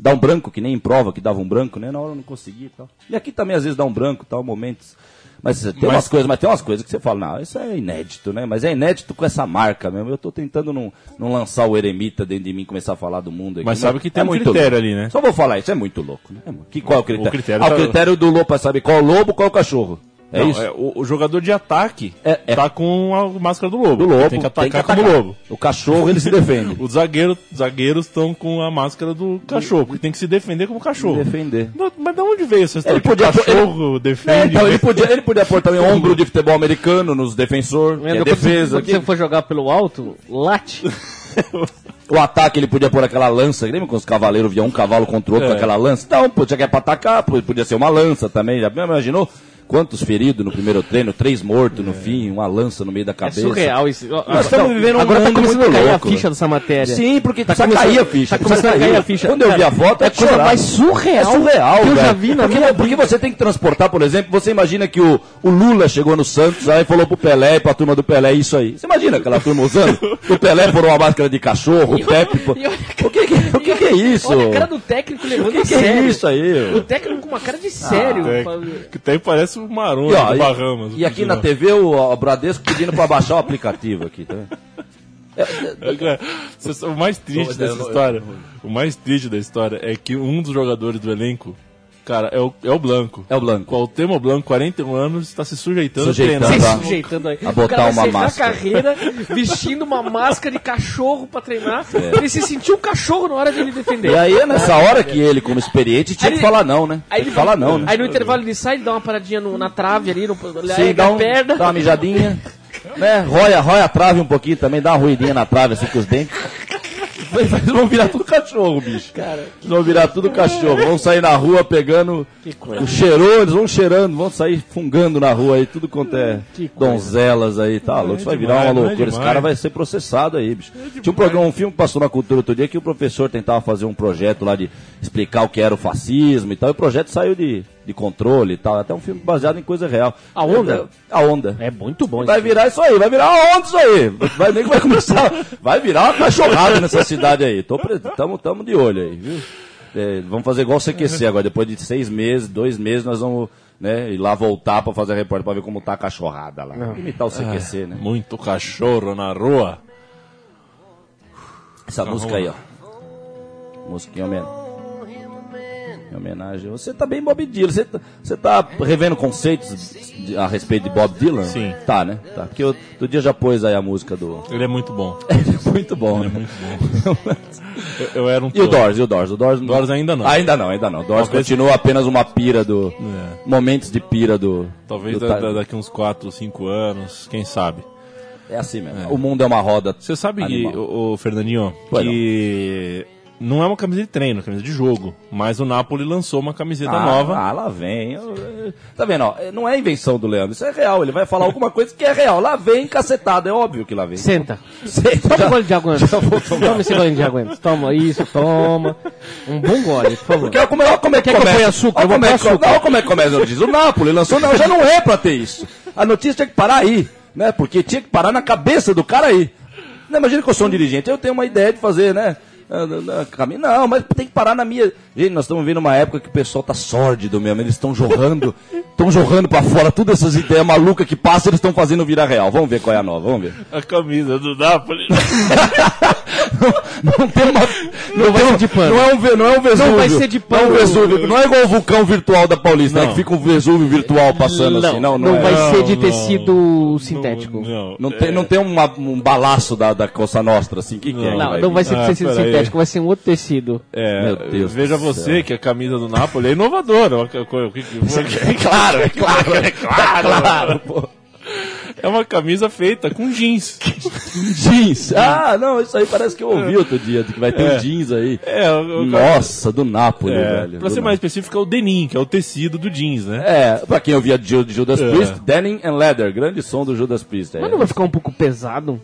Dá um branco, que nem em prova, que dava um branco, né? Na hora eu não consegui e tal. E aqui também às vezes dá um branco tal, momentos. Mas tem umas coisas, mas tem umas coisas que você fala, não, isso é inédito, né? Mas é inédito com essa marca mesmo. Eu tô tentando não, não lançar o eremita dentro de mim e começar a falar do mundo aqui. Mas sabe que tem um muito critério louco. ali, né? Só vou falar, isso é muito louco, né? É que, qual é o critério? O critério ah, tá- o critério do lobo pra saber qual é o lobo, qual é o cachorro. É Não, isso? o, o jogador de ataque É, é. tá com a máscara do lobo. Do lobo. Tem que atacar como lobo. O cachorro, ele se defende. Os zagueiros zagueiros estão com a máscara do cachorro, porque tem que se defender como cachorro. defender. Mas, mas de onde veio essa história? Ele que podia o cachorro É, defende. então, ele podia, ele podia pôr também ombro de futebol americano nos defensores, que é defesa. Quando você, for jogar pelo alto, late. O ataque ele podia pôr aquela lança, lembra quando os cavaleiros viam um cavalo contra o outro É. com aquela lança? Não, podia que é pra atacar, podia ser uma lança também. Já imaginou? Quantos feridos no primeiro treino, três mortos no fim, uma lança no meio da É cabeça. surreal isso. Nós estamos vivendo um Agora tá mundo começando muito a cair louco. a ficha dessa matéria. Sim, porque Tá tá começando- cair a ficha. tá começando a cair a ficha. Quando eu vi a foto, é a coisa mais surreal É surreal, que eu já vi na porque, minha porque você tem que transportar, por exemplo, você imagina que o, o Lula chegou no Santos, aí falou pro Pelé e pra turma do Pelé isso aí. Você imagina aquela turma usando? o Pelé por uma máscara de cachorro, o Pepe... O que, que, o que, que é isso? Olha a cara do técnico O levando que, a que é sério. isso aí? O técnico com uma cara de sério. É, que até parece o Maroni E, ó, do e- Bahamas. e aqui na TV o, o Bradesco pedindo pra baixar o aplicativo aqui, tá vendo? Cara, você- O mais triste dessa história, o mais triste da história é que um dos jogadores do elenco, cara, é o, é o Blanco. É o Blanco. O Temo Blanco, 41 anos, está se sujeitando, Sujeitando, a Se treinar. tá. sujeitando aí. A botar uma máscara. carreira vestindo uma máscara de cachorro pra treinar. Ele se sentiu um cachorro na hora de ele defender. É. E aí é nessa hora que ele, como experiente, tinha Aí que ele- falar não, né? Aí ele que falar não, né? Aí no intervalo ele sai, ele dá uma paradinha no- na trave ali, no, Sim, dá, um, perna. dá uma mijadinha, né? Roia, roia a trave um pouquinho também, dá uma ruidinha na trave assim com os dentes. Eles vão virar tudo cachorro, bicho. Cara, eles vão virar tudo cachorro. Vão sair na rua pegando o cheirou, eles vão cheirando, vão sair fungando na rua aí, tudo quanto é donzelas aí, tá louco. Isso vai virar uma é loucura. Esse cara vai ser processado aí, bicho. Tinha um programa, um filme que passou na cultura outro dia que o professor tentava fazer um projeto lá de explicar o que era o fascismo e tal. E o projeto saiu de, de controle e tal. Até um filme baseado em coisa real. A Onda? A onda. É muito bom Vai virar isso aí, vai virar uma onda isso aí. Vai, nem que vai começar. Vai virar uma cachorrada nessa cidade aí. Tô, pre- tamo, tamo de olho aí, viu? É, vamos fazer igual o CQC agora. Depois de seis meses, dois meses, nós vamos né, ir lá voltar pra fazer a repórter pra ver como tá a cachorrada lá. Imitar o CQC, né? Muito cachorro na rua. Essa música aí, ó. Música em homenagem. Em homenagem. Você tá bem Bob Dylan. Você tá, você tá revendo conceitos de- a respeito de Bob Dylan? Sim. Tá, né? Tá. Porque eu, outro dia já pôs aí a música do. Ele é muito bom. muito bom, né? Eu, eu era um E o. Doors, e o Doors? O Doors, Doors ainda não. Ainda não, ainda não. O Doors Talvez- continua apenas uma pira do. É. Momentos de pira do. Talvez do da- da- daqui uns 4, 5 anos, quem sabe. É assim mesmo. O mundo é uma roda. Você sabe, Animal. que, o, Fernandinho, Pois que não é uma camiseta de treino, é uma camiseta de jogo. Mas o Napoli lançou uma camiseta Ah, nova. Ah, lá vem. Tá vendo, ó? Não é invenção do Leandro, isso é real. Ele vai falar alguma coisa que é real. Lá vem cacetado, é óbvio que lá vem. Senta. Senta, Toma um gole de tomar. Toma esse gole de água antes. Toma isso, toma. Um bom gole, por favor. Porque olha como, como é que Quer que eu começa. ponha açúcar? Olha como, é açúcar. olha como é que começa a notícia. O Napoli lançou, não, já não é pra ter isso. A notícia tinha que parar aí, né? Porque tinha que parar na cabeça do cara aí. Não, imagina que eu sou um dirigente, eu tenho uma ideia de fazer, né? Ah, ah, ah, caminho- Não, mas tem que parar na minha. Gente, nós estamos vendo uma época que o pessoal tá sórdido mesmo. Eles estão jorrando, estão jorrando pra fora todas essas ideias malucas que passam, eles estão fazendo virar real. Vamos ver qual é a nova, vamos ver. A camisa do Napoli. Não tem uma. Não, vai tem ser de pano. Não é um, não é um Vesúvio. Não vai ser de Não é um pano. Vesúvio. Não é igual o vulcão virtual da Paulista, né? Não. Que fica um Vesúvio virtual passando assim. Não, não, não é. vai Não, ser de não. tecido sintético. Não, Não tem, não tem uma- um balaço da, da Coça Nostra, assim. O que, que é? Não, vai não vai ser de Ah, tecido peraí. Sintético, vai ser um outro tecido. É, Meu Deus veja você céu. que a camisa do Napoli é inovadora. Coisa- que- que- Claro, é claro, é claro. claro pô. É uma camisa feita com jeans. Jeans. Ah, não, isso aí parece que eu ouvi outro dia, que vai ter É. um jeans aí. É, o- o- Nossa, do Napoli, é, velho. pra ser mais específico, é o denim, que é o tecido do jeans, né? É, pra quem ouvia Ju- Judas É. Priest, Denim and Leather, grande som do Judas Priest. É. Mas não vai ficar um pouco pesado?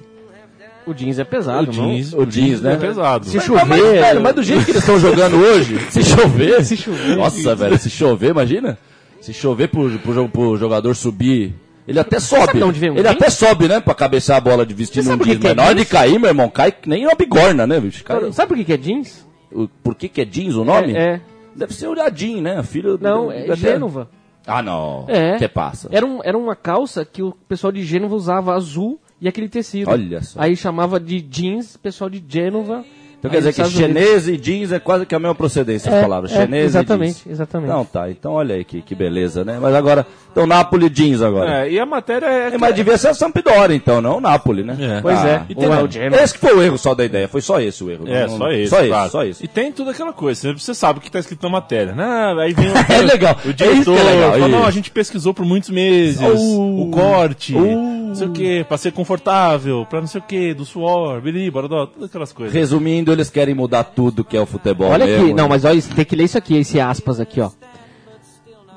O jeans é pesado, o jeans, O jeans, né? é pesado. Se Mas, chover... mas, velho, mas do jeito que eles estão jogando hoje, se chover. Se chover. Nossa, velho, se chover, imagina. Se chover pro, pro, pro jogador subir. Ele até sobe. sabe de onde vem o ele jeans? até sobe, né? Pra cabecear a bola de vestindo Você um sabe o que jeans. que é Mas na hora de jeans? cair, meu irmão, cai que nem uma bigorna, né, bicho? Cai- Sabe por que, que é jeans? o- Por que, que é jeans o nome? É, é. Deve ser o Adin, né? Filho Não, do- é da- Gênova. Ah, não. É. Que passa? Era, um, era uma calça que o pessoal de Gênova usava azul e aquele tecido. Olha só. Aí chamava de jeans, pessoal de Gênova. Então Aí quer dizer que chinês e jeans é quase que a mesma procedência, É, as palavras. é, Chinês exatamente, e jeans. exatamente. Não, tá. Então olha aí que, que beleza, né? Mas agora, então Napoli jeans agora. É, e a matéria é. É, mas devia ser a Sampdoria, então, não o Napoli, né? É. Pois é. E tem- é o esse que foi o erro só da ideia, foi só esse o erro. É, Não- só isso. Só isso, claro. só isso. E tem tudo aquela coisa, você- você sabe o que está escrito na matéria. Né? Aí vem o, É legal, o é diretor, é legal, fala, não, a gente pesquisou por muitos meses, Uh, o corte, uh. não sei o que, pra ser confortável, pra não sei o que, do suor, biri, borodó, todas aquelas coisas. Resumindo, eles querem mudar tudo que é o futebol Olha mesmo. aqui, não, mas olha, tem que ler isso aqui, esse aspas aqui, ó.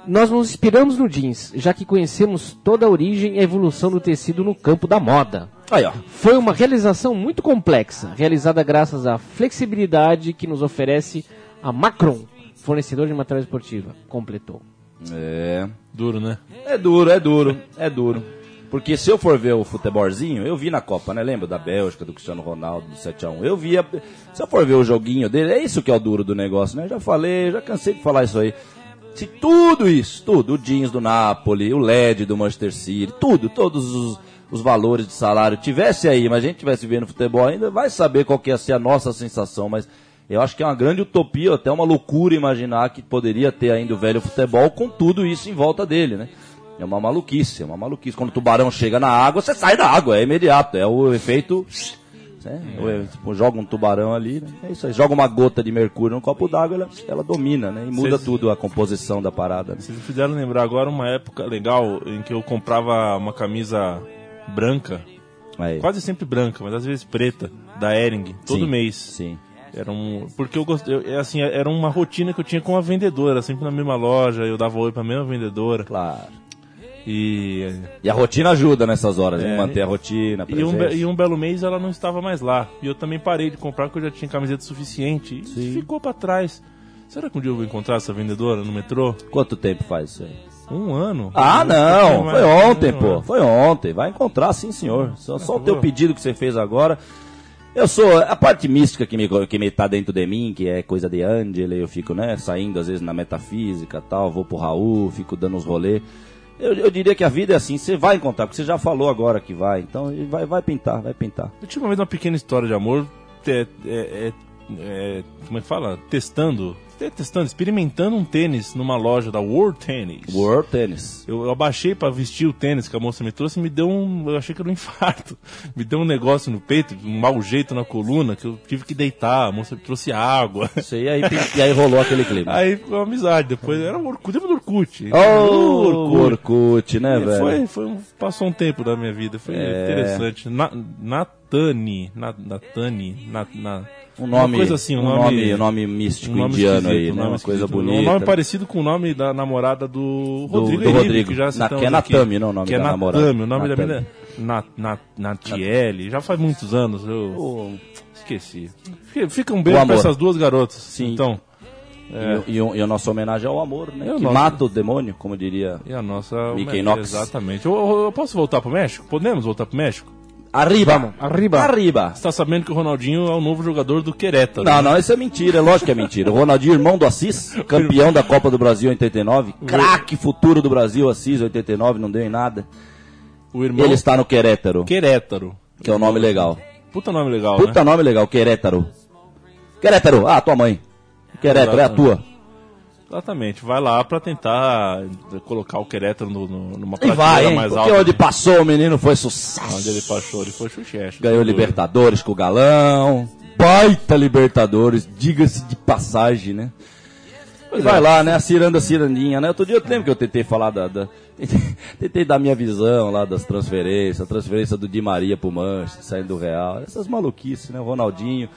Nós nos inspiramos no jeans, já que conhecemos toda a origem e a evolução do tecido no campo da moda. Aí, ó. Foi uma realização muito complexa, realizada graças à flexibilidade que nos oferece a Macron, fornecedor de material esportiva. Completou. É. Duro, né? É duro, é duro, é duro. Porque se eu for ver o futebolzinho, eu vi na Copa, né? Lembra da Bélgica, do Cristiano Ronaldo, do 7x1. Eu via. Se eu for ver o joguinho dele, é isso que é o duro do negócio, né? Já falei, já cansei de falar isso aí. Se tudo isso, tudo, o jeans do Napoli, o LED do Manchester City, tudo, todos os, os valores de salário tivesse aí, mas a gente tivesse vendo futebol ainda, vai saber qual que ia ser a nossa sensação, mas eu acho que é uma grande utopia, até uma loucura imaginar que poderia ter ainda o velho futebol com tudo isso em volta dele, né? É uma maluquice, é uma maluquice. Quando o tubarão chega na água, você sai da água, é imediato, é o efeito. né? O- tipo, joga um tubarão ali, né? é isso aí. Joga uma gota de mercúrio no copo d'água, ela, ela domina, né? E muda Vocês- tudo a composição da parada. Né? Vocês me fizeram lembrar agora uma época legal em que eu comprava uma camisa branca Aí. quase sempre branca, mas às vezes preta, da Ering, todo Sim, mês. Sim. Era um, porque eu gostei, é assim, era uma rotina que eu tinha com a vendedora, sempre na mesma loja, eu dava oi pra mesma vendedora. Claro. E E a rotina ajuda nessas horas, É. manter a rotina, a E um, be- e um belo mês ela não estava mais lá. E eu também parei de comprar porque eu já tinha camiseta suficiente. E Sim. ficou pra trás. Será que um dia eu vou encontrar essa vendedora no metrô? Quanto tempo faz isso aí? Um ano. Ah, não, foi mais. ontem, Um pô. ano. Foi ontem. Vai encontrar, sim, senhor. Só, só o teu pedido que você fez agora. Eu sou a parte mística que me, que me tá dentro de mim, que é coisa de Angela, eu fico, né, saindo às vezes na metafísica tal, vou pro Raul, fico dando uns rolê. Eu, eu diria que a vida é assim, você vai encontrar, porque você já falou agora que vai, então vai, vai pintar, vai pintar. Eu uma vez uma pequena história de amor, é, é- é- como é que fala? Testando, testando, experimentando um tênis numa loja da World Tennis. World Tennis. Eu, eu abaixei pra vestir o tênis que a moça me trouxe e me deu um. Eu achei que era um infarto. Me deu um negócio no peito, um mau jeito na coluna, que eu tive que deitar. A moça me trouxe água. Isso, e, aí, e aí rolou aquele clima. Aí ficou amizade. Depois era o Orkut, lembra do Orkut? Oh, Orkut, né, E velho? Foi, foi um, passou um tempo da minha vida, foi É. interessante. Na, Natani, Na- Natani, na, na, Um nome, uma coisa assim, um, um nome, nome, nome místico um nome indiano aí, né? Uma coisa bonita. Um nome parecido com o nome da namorada do Do- Rodrigo do Henrique, Rodrigo. que já Na- que é aqui. Natami, não, o nome que é da Natami, namorada. o nome da Natami. menina é Nat, Nat, Natiele, já faz muitos anos, eu O- esqueci. Fica- um beijo O pra amor. essas duas garotas. Sim. Então, E, e, o- e a nossa homenagem ao amor, né? É o que mata o demônio, como diria. e a nossa... Mickey Knox. Exatamente. Eu, eu- eu posso voltar pro México? Podemos voltar pro México? Arriba! arriba. Arriba! Você tá sabendo que o Ronaldinho é o novo jogador do Querétaro. Não, não, isso é mentira, é lógico que é mentira. O Ronaldinho, irmão do Assis, campeão da Copa do Brasil em 89, craque futuro do Brasil, Assis, 89, não deu em nada. O irmão Ele está no Querétaro, Querétaro. que é um nome legal. Puta nome legal, Puta né? nome legal, Querétaro. Querétaro, ah, tua mãe. Querétaro, é a tua. Exatamente. Vai lá pra tentar colocar o Querétaro no, no, numa prateleira vai, hein? mais Porque alta. onde passou o menino foi sucesso. Onde ele passou, ele foi chuchecho. Ganhou Libertadores com o Galão. Baita Libertadores, diga-se de passagem, né? Pois vai lá, né? A ciranda, cirandinha, né? Outro dia eu lembro que eu tentei falar da. da- tentei dar minha visão lá das transferências, a transferência do Di Maria pro Manchester, saindo do Real. Essas maluquices, né? O Ronaldinho.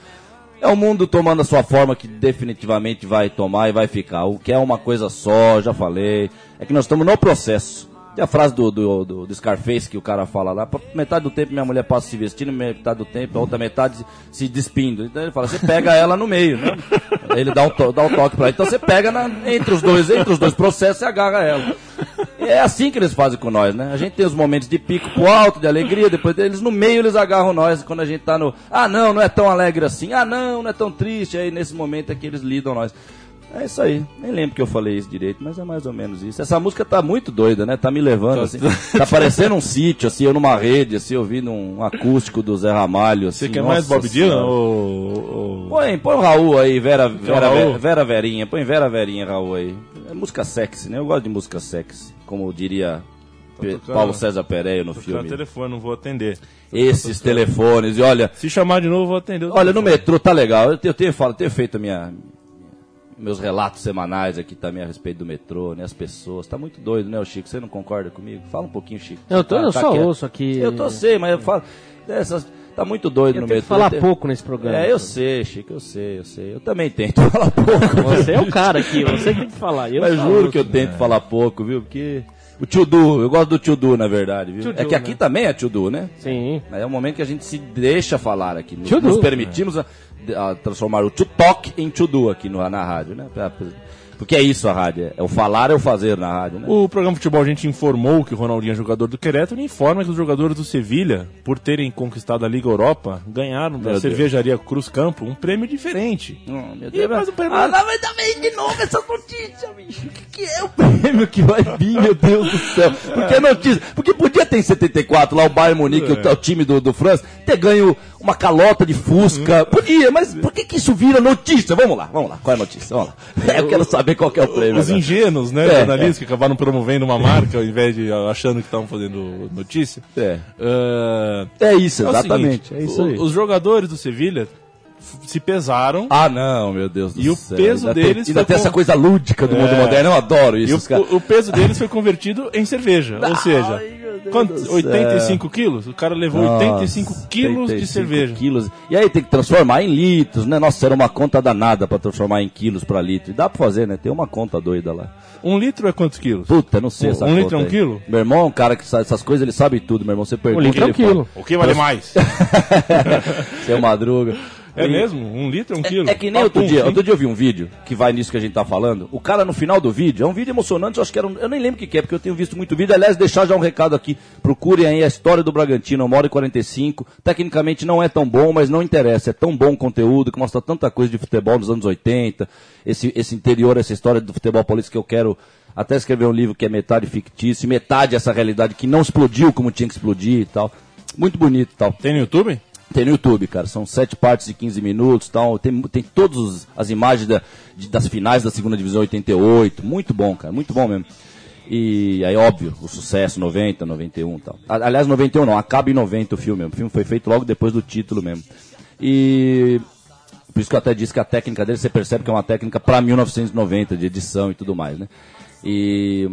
É o mundo tomando a sua forma que definitivamente vai tomar e vai ficar. O que é uma coisa só, já falei. É que nós estamos no processo. Tem a frase do, do, do, do Scarface que o cara fala lá. "Pra Metade do tempo minha mulher passa se vestindo, metade do tempo, a outra metade se despindo. Então ele fala, você pega ela no meio, né? Ele dá um, to, dá um toque pra ela. Então você pega na- entre, os dois, entre os dois processos e agarra ela. É assim que eles fazem com nós, né? A gente tem os momentos de pico pro alto, de alegria, depois eles no meio eles agarram nós quando a gente tá no. Ah não, não é tão alegre assim, ah não, não é tão triste. Aí nesse momento é que eles lidam nós. É isso aí. Nem lembro que eu falei isso direito, mas é mais ou menos isso. Essa música tá muito doida, né? Tá me levando, assim. Tá parecendo um sítio, assim, eu numa rede, assim, ouvindo um acústico do Zé Ramalho, assim. Você quer Nossa mais Bob Dylan ou... Põe, põe o Raul aí, Vera, Vera? Vera, Vera Verinha. Põe Vera Verinha, Raul aí. É música sexy, né? Eu gosto de música sexy. Como diria Pe- tocando- Paulo César Pereira no filme. telefone, não vou atender. Esses telefones, e olha, Se chamar de novo, eu vou atender. olha, no metrô tá legal. Eu tenho, eu tenho, falo, tenho feito minha, meus relatos semanais aqui também a respeito do metrô, né? As pessoas. Tá muito doido, né, o Chico? Você não concorda comigo? Fala um pouquinho, Chico. Eu, tô, Tá- eu tá só quieto. ouço aqui. Eu tô sei, mas eu falo. Dessas, tá muito doido Eu no tento metrô. falar Tem- pouco nesse programa. É, eu sei, Chico, eu sei, eu sei. Eu também tento falar pouco. Você é o cara aqui, você que tem que falar. Eu Mas falo juro que eu tento falar pouco, viu? Porque. O tio Du, eu gosto do tio Du, na verdade, viu? Tio é que aqui né? também é tio Du, né? Sim. É o momento que a gente se deixa falar aqui. Nos, Du. nos permitimos a- a transformar o tio Talk em tio Du aqui no, na rádio, né? Pra- pra- Porque é isso a rádio, é o falar é o fazer na rádio, né? O programa Futebol a gente informou que o Ronaldinho é jogador do Querétaro e informa que os jogadores do Sevilha, por terem conquistado a Liga Europa, ganharam da Meu Deus. cervejaria Cruz Campo um prêmio diferente. Oh, meu E mais um prêmio. Ah, lá vai dar bem de novo essa notícia, bicho. O que, que é o prêmio que vai vir, meu Deus do céu? Porque é notícia. Porque podia ter em 74 lá o Bayern Munique, o, o time do, do França, ter ganho uma calota de Fusca. Podia, mas por que, que isso vira notícia? Vamos lá, vamos lá. Qual é a notícia? Vamos lá. Eu quero saber qual que é o prêmio. Os agora. ingênuos, né, É, jornalistas que acabaram promovendo uma marca ao invés de achando que estavam fazendo notícia. É. Ah, É isso, é o exatamente. seguinte, é isso aí. o- Os jogadores do Sevilha se pesaram Ah, não, meu Deus do E o céu. peso ainda deles Tem, ainda tem com- essa coisa lúdica do mundo É. moderno, eu adoro e isso. o, caras- o- o peso deles foi convertido em cerveja. Ou seja, Ai, meu Deus Quanto? do céu. 85 quilos? O cara levou Nossa, 85 quilos de 85 cerveja. quilos. E aí tem que transformar em litros, né? Nossa, era uma conta danada pra transformar em quilos pra litro. E dá pra fazer, né? Tem uma conta doida lá. Um litro é quantos quilos? Puta, não sei Um- essa um conta litro é um aí. quilo? Meu irmão é um cara que sabe essas coisas, ele sabe tudo, meu irmão. Você pergunta. litro é um quilo. O que vale mais? Seu Madruga. É E- mesmo? Um litro é um quilo? É que nem outro Papum, dia, sim. outro dia eu vi um vídeo que vai nisso que a gente tá falando. O cara no final do vídeo, é um vídeo emocionante, eu acho que era um, eu nem lembro o que, que é, porque eu tenho visto muito vídeo. Aliás, deixar já um recado aqui, procurem aí a história do Bragantino, uma hora e 45. Tecnicamente não é tão bom, mas não interessa, é tão bom conteúdo que mostra tanta coisa de futebol nos anos 80, esse, esse interior, essa história do futebol paulista que eu quero até escrever um livro que é metade fictício, metade essa realidade que não explodiu como tinha que explodir e tal. Muito bonito e tal. Tem no YouTube? Tem no YouTube, cara. São sete partes de 15 minutos tal. Tem, tem todas as imagens da- de- das finais da segunda divisão 88. Muito bom, cara. Muito bom mesmo. E aí, óbvio, o sucesso 90, 91 e tal. Aliás, 91 não, acaba em 90 o filme. O filme foi feito logo depois do título mesmo. E por isso que eu até disse que a técnica dele, você percebe que é uma técnica para 1990, de edição e tudo mais, né? E.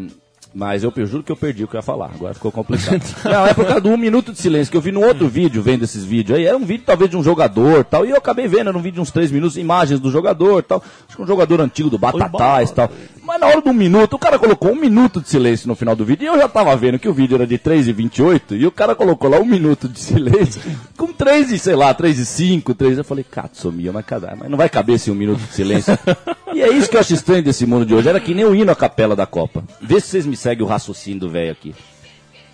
Mas eu, eu juro que eu perdi o que eu ia falar, agora ficou complicado. Não, é por causa do um minuto de silêncio que eu vi num outro vídeo, vendo esses vídeos aí. Era um vídeo talvez de um jogador tal. E eu acabei vendo, era um vídeo de uns três minutos, imagens do jogador tal. Acho que um jogador antigo do Batatais tal. Mas na hora do um minuto, o cara colocou um minuto de silêncio no final do vídeo. E eu já tava vendo que o vídeo era de 3 e 28 e o cara colocou lá um minuto de silêncio com 3 e, sei lá, 3 e 5, 3. Eu falei, Katsumia, mas, mas não vai caber esse um minuto de silêncio. e é isso que eu acho estranho desse mundo de hoje. Era que nem o hino à capela da Copa. Vê se vocês me seguem o raciocínio do velho aqui.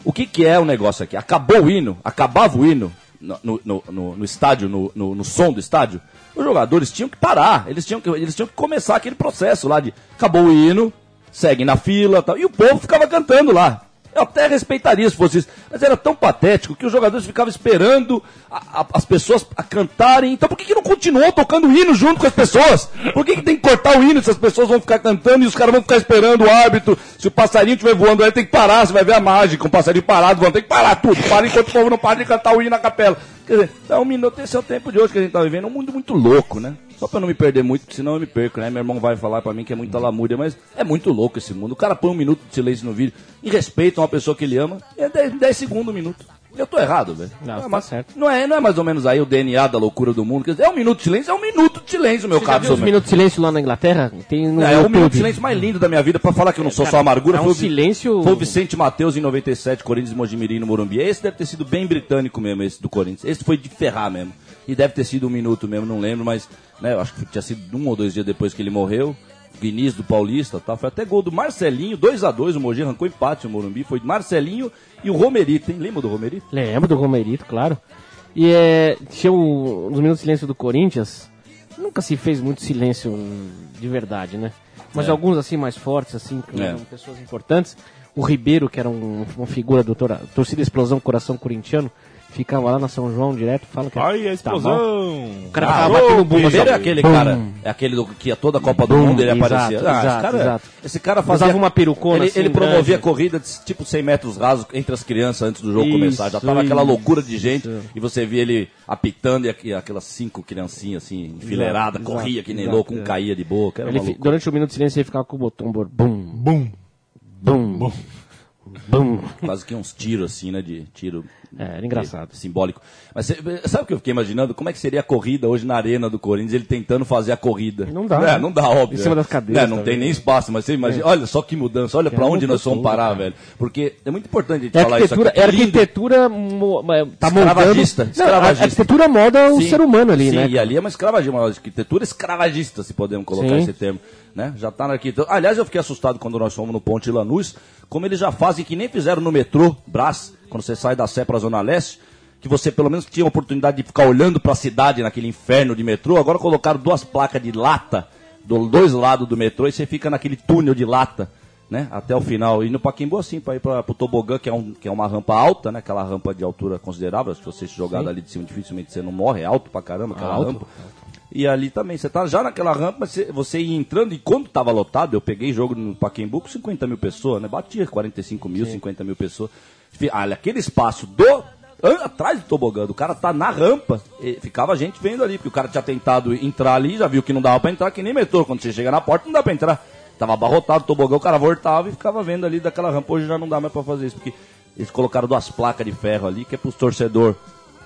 O que, que é o negócio aqui? Acabou o hino, acabava o hino no, no, no- no- estádio, no, som do estádio, os jogadores tinham que parar, eles tinham que, eles tinham que começar aquele processo lá de acabou o hino, segue na fila tal, e o povo ficava cantando lá. Eu até respeitaria se fosse isso, mas era tão patético que os jogadores ficavam esperando a- a- as pessoas a cantarem. Então por que, que não continuou tocando o hino junto com as pessoas? Por que, que tem que cortar o hino se as pessoas vão ficar cantando e os caras vão ficar esperando o árbitro? Se o passarinho estiver voando aí, tem que parar, você vai ver a mágica, um passarinho parado voando, tem que parar tudo, para enquanto o povo não para de cantar o hino na capela. Quer dizer, é um minuto, esse é o tempo de hoje que a gente tá vivendo, um mundo muito louco, né? Só pra não me perder muito, porque senão eu me perco, né? Meu irmão vai falar pra mim que é muita lamúria, mas é muito louco esse mundo. O cara põe um minuto de silêncio no vídeo e respeita uma pessoa que ele ama, e é 10, 10 segundos um minuto. Eu tô errado, velho. Não, é, tá mas- certo. Não é, não é mais ou menos aí o DNA da loucura do mundo. Quer dizer, é um minuto de silêncio, é um minuto de silêncio, meu caro. os Sommer. minutos de silêncio lá na Inglaterra? Tem no É, é o minuto de silêncio mais lindo da minha vida pra falar que eu não sou só amargura. é um foi, silêncio- foi o Vicente Matheus em 97, Corinthians e Mojimirim no Morumbi. Esse deve ter sido bem britânico mesmo, esse do Corinthians. Esse foi de ferrar mesmo. E deve ter sido um minuto mesmo, não lembro, mas né, eu acho que tinha sido um ou dois dias depois que ele morreu. Vinícius do Paulista, tá? Foi até gol do Marcelinho, 2 a 2 o Mogi arrancou empate no Morumbi. Foi Marcelinho e o Romerito, hein? Lembra do Romerito? Lembro do Romerito, claro. E é, tinha o, nos minutos de silêncio do Corinthians, nunca se fez muito silêncio de verdade, né? Mas É. alguns assim mais fortes, assim, que É. eram pessoas importantes. O Ribeiro, que era um- uma figura do torcida Explosão Coração Corintiano, ficava lá na São João direto, fala que Ai, a tá explosão! mal. O cara Ah, ficava o batendo assim, é aquele bum. cara, é aquele do, que a toda a Copa do Bum, Mundo ele exato, aparecia. Ah, esse, cara, exato. esse cara fazia Usava uma perucona Ele, assim, ele promovia grande. corrida de tipo 100 metros rasos entre as crianças antes do jogo Isso, começar. Já tava aquela isso. loucura de gente e você via ele apitando e aqu- aquelas cinco criancinhas assim, enfileiradas, Exato, corria que nem exato, louco, um é. caía de boca. Era Ele durante o minuto de silêncio ele ficava com o botão bum, Bum! bum, bum, bum. Quase que uns tiros assim, né? De tiro. É, era engraçado. Simbólico. Mas sabe o que eu fiquei imaginando? Como é que seria a corrida hoje na arena do Corinthians, ele tentando fazer a corrida? Não dá, É, né? não dá, óbvio. Em cima é. das cadeiras É, não também. tem nem espaço, mas você imagina. Olha só que mudança, olha pra É, onde nós tudo, parar, cara. velho. Porque é muito importante a gente É falar isso arquitetura, aqui. é arquitetura mo- é, tá moldando. Escravagista, Não, escravagista. A arquitetura molda o Sim, ser humano ali, sim, né? e ali é uma escravagia, uma arquitetura escravagista, se podemos colocar Sim. esse termo. Né? Já tá na arquitetura. Aliás, eu fiquei assustado quando nós fomos no Ponte Lanús, como eles já fazem, que nem fizeram no metrô, Brás, quando você sai da Sé pra Zona Leste, que você pelo menos tinha a oportunidade de ficar olhando pra cidade naquele inferno de metrô, agora colocaram duas placas de lata dos dois lados do metrô e você fica naquele túnel de lata. Né, até o final. E no Paquimbu, assim, para ir para o tobogã, que é, um, que é uma rampa alta, né? Aquela rampa de altura considerável. Se você se jogar dali de cima, dificilmente você não morre. É alto pra caramba aquela Alto. rampa. E ali também, você tá já naquela rampa, você, você ia entrando, e quando tava lotado, eu peguei jogo no Paquembu com 50 mil pessoas, né? Batia 45 mil, 50 mil pessoas. Aquele espaço do. Atrás do tobogã, o cara tá na rampa, ficava gente vendo ali, porque o cara tinha tentado entrar ali, já viu que não dava pra entrar, que nem metrô, quando você chega na porta não dá pra entrar. Tava abarrotado o tobogã, o cara voltava e ficava vendo ali daquela rampa. Hoje já não dá mais pra fazer isso, porque eles colocaram duas placas de ferro ali, que é para os torcedor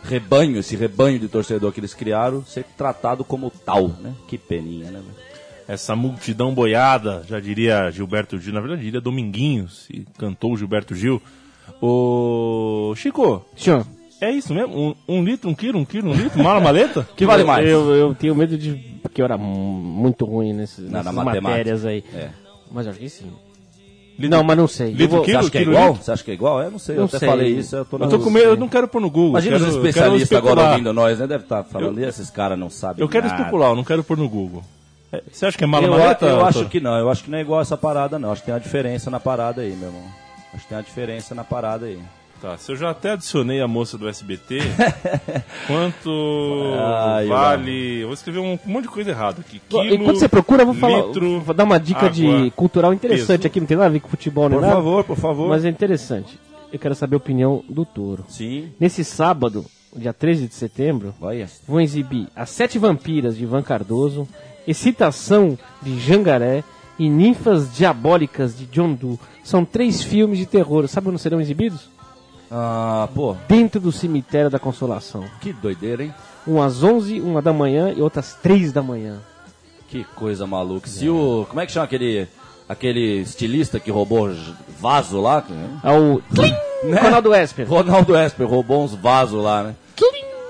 rebanho, esse rebanho de torcedor que eles criaram, ser tratado como tal, né? Que peninha, né? Essa multidão boiada, já diria Gilberto Gil, na verdade diria Dominguinhos, e cantou Gilberto Gil. Ô, Chico, Senhor, é isso mesmo? Um, um litro, um quilo, um quilo, um litro, mala maleta? Que vale mais? eu, eu tenho medo de. Porque eu era mu- muito ruim nesses, nessas matérias aí. É. Mas eu acho que sim. Litro- Não, mas não sei. Eu Litro vou- quilo? Você acha que é quilo, igual? litro? Você acha que é igual? Eu não sei, eu Não até sei. falei isso, eu tô na Eu tô com medo, eu não quero pôr no Google. Imagina quero, os especialistas agora ouvindo nós, né? Deve estar falando, "E esses caras não sabem Eu quero nada." especular, eu não quero pôr no Google. É, Você acha que é mala Eu, maleta? eu acho que não, eu acho que não é igual essa parada não. Acho que tem uma diferença na parada aí, meu irmão. Acho que tem uma diferença na parada aí. Tá, se eu já até adicionei a moça do SBT, quanto Ai, vale... Eu vou escrever um monte de coisa errada aqui. Quilo, Enquanto você procura, eu vou falar. litro, vou dar uma dica de água, cultural interessante peso. aqui, não tem nada a ver com futebol nem Por nada. favor, por favor. Mas é interessante. Eu quero saber a opinião do Toro. Sim, Nesse sábado, dia 13 de setembro, olha. vão exibir As Sete Vampiras de Ivan Cardoso, Excitação de Jangaré e Ninfas Diabólicas de John Doe. São três filmes de terror. Sabe onde serão exibidos? Ah, pô, Dentro do Cemitério da Consolação. que doideira, hein? Um às 11, uma da manhã e outra às 3 da manhã. Que coisa maluca. Se o. Como é que chama aquele. Aquele estilista que roubou vaso lá? Ao Né? Ronaldo Esper. Ronaldo Esper roubou uns vasos lá, né?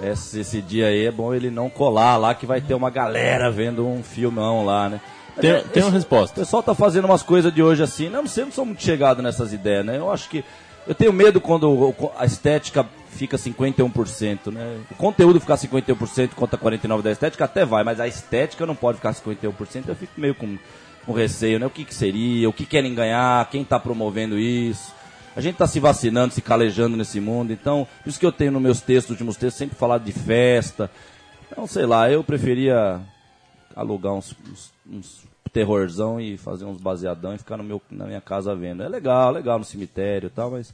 Esse, esse dia aí é bom ele não colar lá, que vai ter uma galera vendo um filmão lá, né? Tem, É, tem uma esse- O resposta. pessoal tá fazendo umas coisas de hoje assim? Eu não sei, eu não sou muito chegado nessas ideias, né? Eu acho que. Eu tenho medo quando a estética fica 51%, né? O conteúdo ficar 51% contra 49% da estética até vai, mas a estética não pode ficar 51%. Eu fico meio com, com receio, né? O que, que seria? O que querem ganhar? Quem tá promovendo isso? A gente tá se vacinando, se calejando nesse mundo, então, isso que eu tenho nos meus textos, últimos textos, sempre falado de festa. Então, sei lá, eu preferia alugar uns, uns, uns terrorzão e fazer uns baseadão e ficar no meu, na minha casa vendo. É legal, legal no cemitério e tal, mas.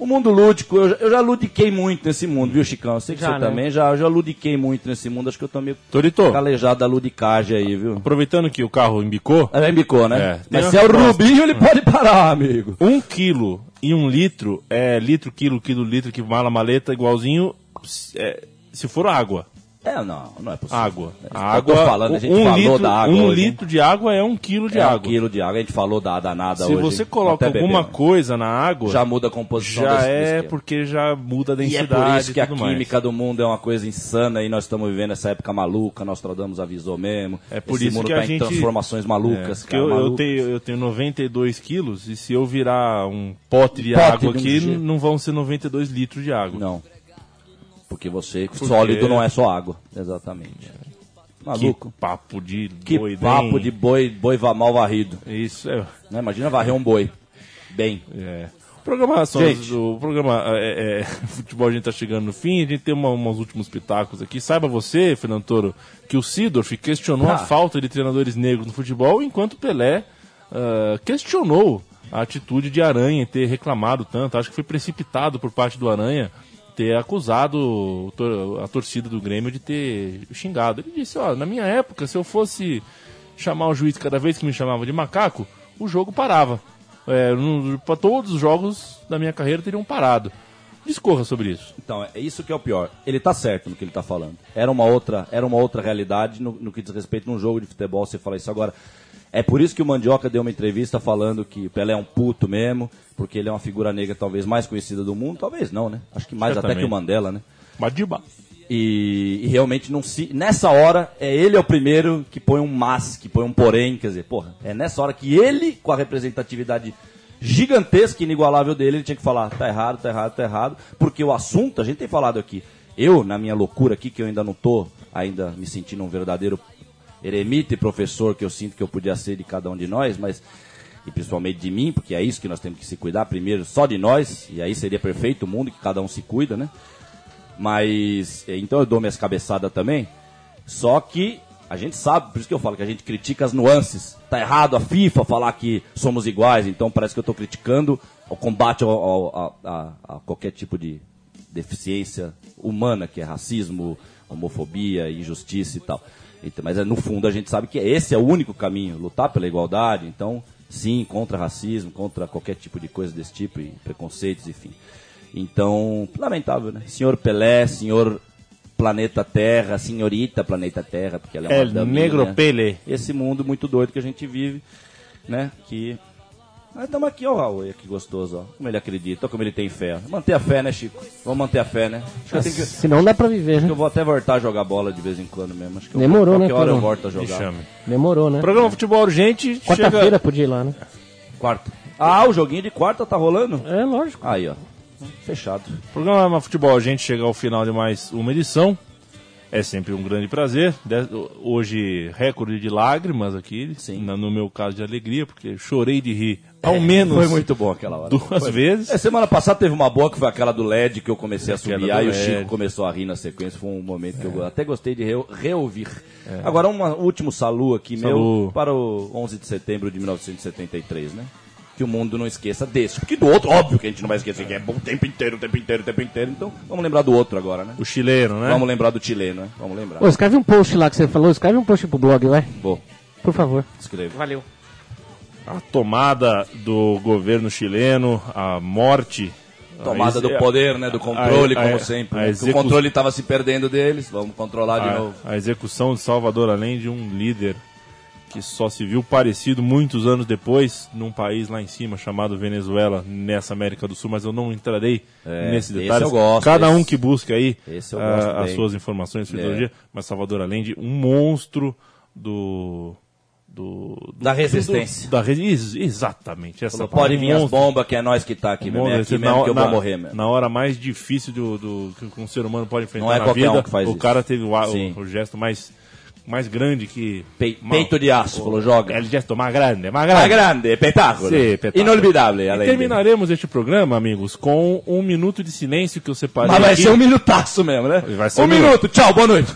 O mundo lúdico, eu, já- eu já ludiquei muito nesse mundo, viu, Chicão? Eu sei que Já, você né? também já, já ludiquei muito nesse mundo, acho que eu tô meio Torito, calejado da ludicagem aí, viu? aproveitando que o carro embicou, É, embicou, né? É, Mas se é o. Rubinho, ele pode parar, amigo. um quilo e um litro é litro, quilo, quilo, litro, que mala, maleta, igualzinho é, se for água. É, não, não é possível. Água. É A eu água, falando, a gente um falou litro, da água um hoje, hein? litro de água é um quilo de é água. um quilo de água, a gente falou da danada Se hoje. você coloca até alguma bebemos. coisa na água, já muda a composição já desse- é desse porque já muda a E é densidade por isso que a tudo mais. química do mundo é uma coisa insana e nós estamos vivendo essa época maluca, Nostradamus avisou mesmo. É por Esse isso mundo que a tá em gente- transformações malucas, É, porque cara, eu, eu malucas. tenho, eu tenho 92 quilos e se eu virar um pote de Pote água de um aqui, jeito. não vão ser 92 litros de água. Não. Porque você, sólido não é só água. Exatamente. Maluco. Que papo de Que boi papo bem- de boi, boi mal varrido. Isso é... Né? Imagina varrer um boi. Bem. É. O programa, Gente. o programa é, é, futebol a gente tá chegando no fim, a gente tem uma, uns últimos pitacos aqui. Saiba você, Fernando Toro, que o Sidorf questionou Ah. a falta de treinadores negros no futebol, enquanto Pelé ah, questionou a atitude de Aranha em ter reclamado tanto. Acho que foi precipitado por parte do Aranha ter acusado a torcida do Grêmio de ter xingado. Ele disse, ó, na minha época, se eu fosse chamar o juiz cada vez que me chamava de macaco, o jogo parava. É, para todos os jogos da minha carreira teriam parado. Discorra sobre isso. Então, é isso que é o pior. Ele tá certo no que ele tá falando. Era uma outra, era uma outra realidade no, no que diz respeito num jogo de futebol, você fala isso agora. É por isso que o Mandioca deu uma entrevista falando que o Pelé é um puto mesmo, porque ele é uma figura negra talvez mais conhecida do mundo, talvez não, né? Acho que mais até que o Mandela, né? Madiba. E, e realmente não se. Nessa hora, é ele é o primeiro que põe um mas, que põe um porém, quer dizer, porra, é nessa hora que ele, com a representatividade gigantesca e inigualável dele, ele tinha que falar, tá errado, tá errado, tá errado, porque o assunto, a gente tem falado aqui, eu, na minha loucura aqui, que eu ainda não tô ainda me sentindo um verdadeiro eremita e professor que eu sinto que eu podia ser de cada um de nós, mas e principalmente de mim, porque é isso que nós temos que se cuidar primeiro, só de nós, e aí seria perfeito o mundo que cada um se cuida, né? Mas, então eu dou minhas cabeçadas também. Só que a gente sabe, por isso que eu falo que a gente critica as nuances. Tá errado a FIFA falar que somos iguais, então parece que eu estou criticando o combate ao, ao- a, a- qualquer tipo de deficiência humana, que é racismo, homofobia, injustiça e tal. Então, mas é, no fundo a gente sabe que esse é o único caminho, lutar pela igualdade. Então sim, contra racismo, contra qualquer tipo de coisa desse tipo, e preconceitos, enfim. Então, lamentável, né? Senhor Pelé, senhor Planeta Terra, senhorita Planeta Terra, porque ela é uma El daminha. Negro Pelé. Esse mundo muito doido que a gente vive, né? Que nós estamos aqui, ó, Raul, que gostoso, ó. Como ele acredita, ó, como ele tem fé. Manter a fé, né, Chico? Vamos manter a fé, né? Acho que eu, tenho que, acho Senão dá pra viver, que né? eu vou até voltar a jogar bola de vez em quando mesmo. Acho que eu- Demorou, qualquer né, hora eu volto a jogar. chame. Demorou, né? Programa Futebol Urgente. Quarta-feira chega- podia ir lá, né? Quarta. Ah, o joguinho de quarta tá rolando? É, lógico. Aí, ó. Fechado. Programa Futebol Urgente chega ao final de mais uma edição. É sempre um grande prazer. Hoje, recorde de lágrimas aqui. Sim. no meu caso, de alegria, porque chorei de rir ao menos Foi muito bom aquela hora. duas Foi. vezes. É, semana passada teve uma boa que foi aquela do LED que eu comecei a subir e do o Chico começou a rir na sequência. Foi um momento que eu até gostei de re- reouvir. Agora, um último salu aqui Salu. meu para o 11 de setembro de 1973, né? Que o mundo não esqueça desse. Porque do outro, óbvio que a gente não vai esquecer, que é bom o tempo inteiro, o tempo inteiro, o tempo inteiro. Então, vamos lembrar do outro agora, né? O chileno, né? Vamos lembrar do chileno, né? Vamos lembrar. Ô, escreve um post lá que você falou, escreve um post pro blog, vai. Vou, Por favor. escrevo. Valeu. A tomada do governo chileno, a morte. Tomada do poder, né? Do controle, a- a- como a sempre. né? Execu- O controle estava se perdendo deles. Vamos controlar de a, novo. a execução de Salvador Allende, um líder que só se viu parecido muitos anos depois num país lá em cima chamado Venezuela, nessa América do Sul, mas eu não entrarei É, nesses esse detalhes. eu gosto, Cada um esse- que busca aí eu ah, as suas informações, sua É. ideologia, mas Salvador Allende, um monstro do do, do- Da resistência. do- da ex- exatamente essa Falou, pode vir um as bombas que é nós que tá aqui, Um mesmo. É aqui na- mesmo que eu vou na- morrer mesmo. Na hora mais difícil do, do- que um ser humano pode enfrentar Não é na vida, um que faz o isso. cara teve o, a- o, o gesto mais, mais grande que... Pe- peito de aço, falou, joga. O gesto mais grande, mais grande. Ah, grande, espetáculo. Sim, espetáculo. Inolvidável, E além terminaremos este programa, amigos, com um minuto de silêncio que eu separei Mas vai aqui. ser um minutaço mesmo, né? Vai ser um um minuto, tchau, boa noite.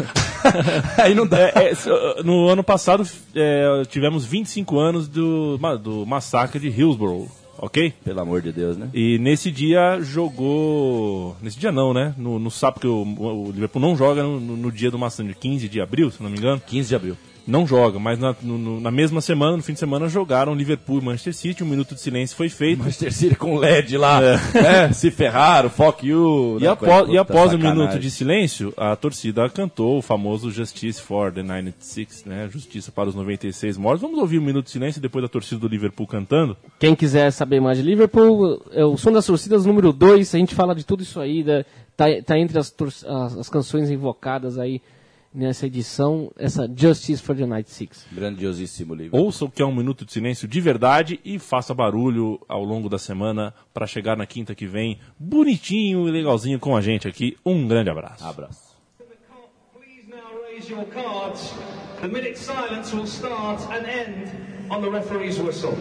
Aí não dá. É, é, no ano passado é, tivemos 25 anos do, do massacre de Hillsborough, ok? Pelo amor de Deus, né? E nesse dia jogou. Nesse dia não, né? No, no sábado que o, o Liverpool não joga no, no- no dia do maçã, de 15 de abril, se não me engano. 15 de abril. Não joga, mas na, no- na mesma semana, no fim de semana, jogaram Liverpool e Manchester City. Um minuto de silêncio foi feito. Manchester City com LED lá. É. Se ferraram, fuck you. E né? após, e após o sacanagem. minuto de silêncio, a torcida cantou o famoso Justice for the 96, né? Justiça para os 96 mortos. Vamos ouvir um minuto de silêncio depois da torcida do Liverpool cantando? Quem quiser saber mais de Liverpool, é o Som das Torcidas número 2, a gente fala de tudo isso aí, da- tá, tá entre as, as, as canções invocadas aí nessa edição, essa Justice for the Night Six. Grandiosíssimo livro. Ouça o que é um minuto de silêncio de verdade e faça barulho ao longo da semana para chegar na quinta que vem bonitinho e legalzinho com a gente aqui. Um grande abraço. Abraço. on the referee's whistle.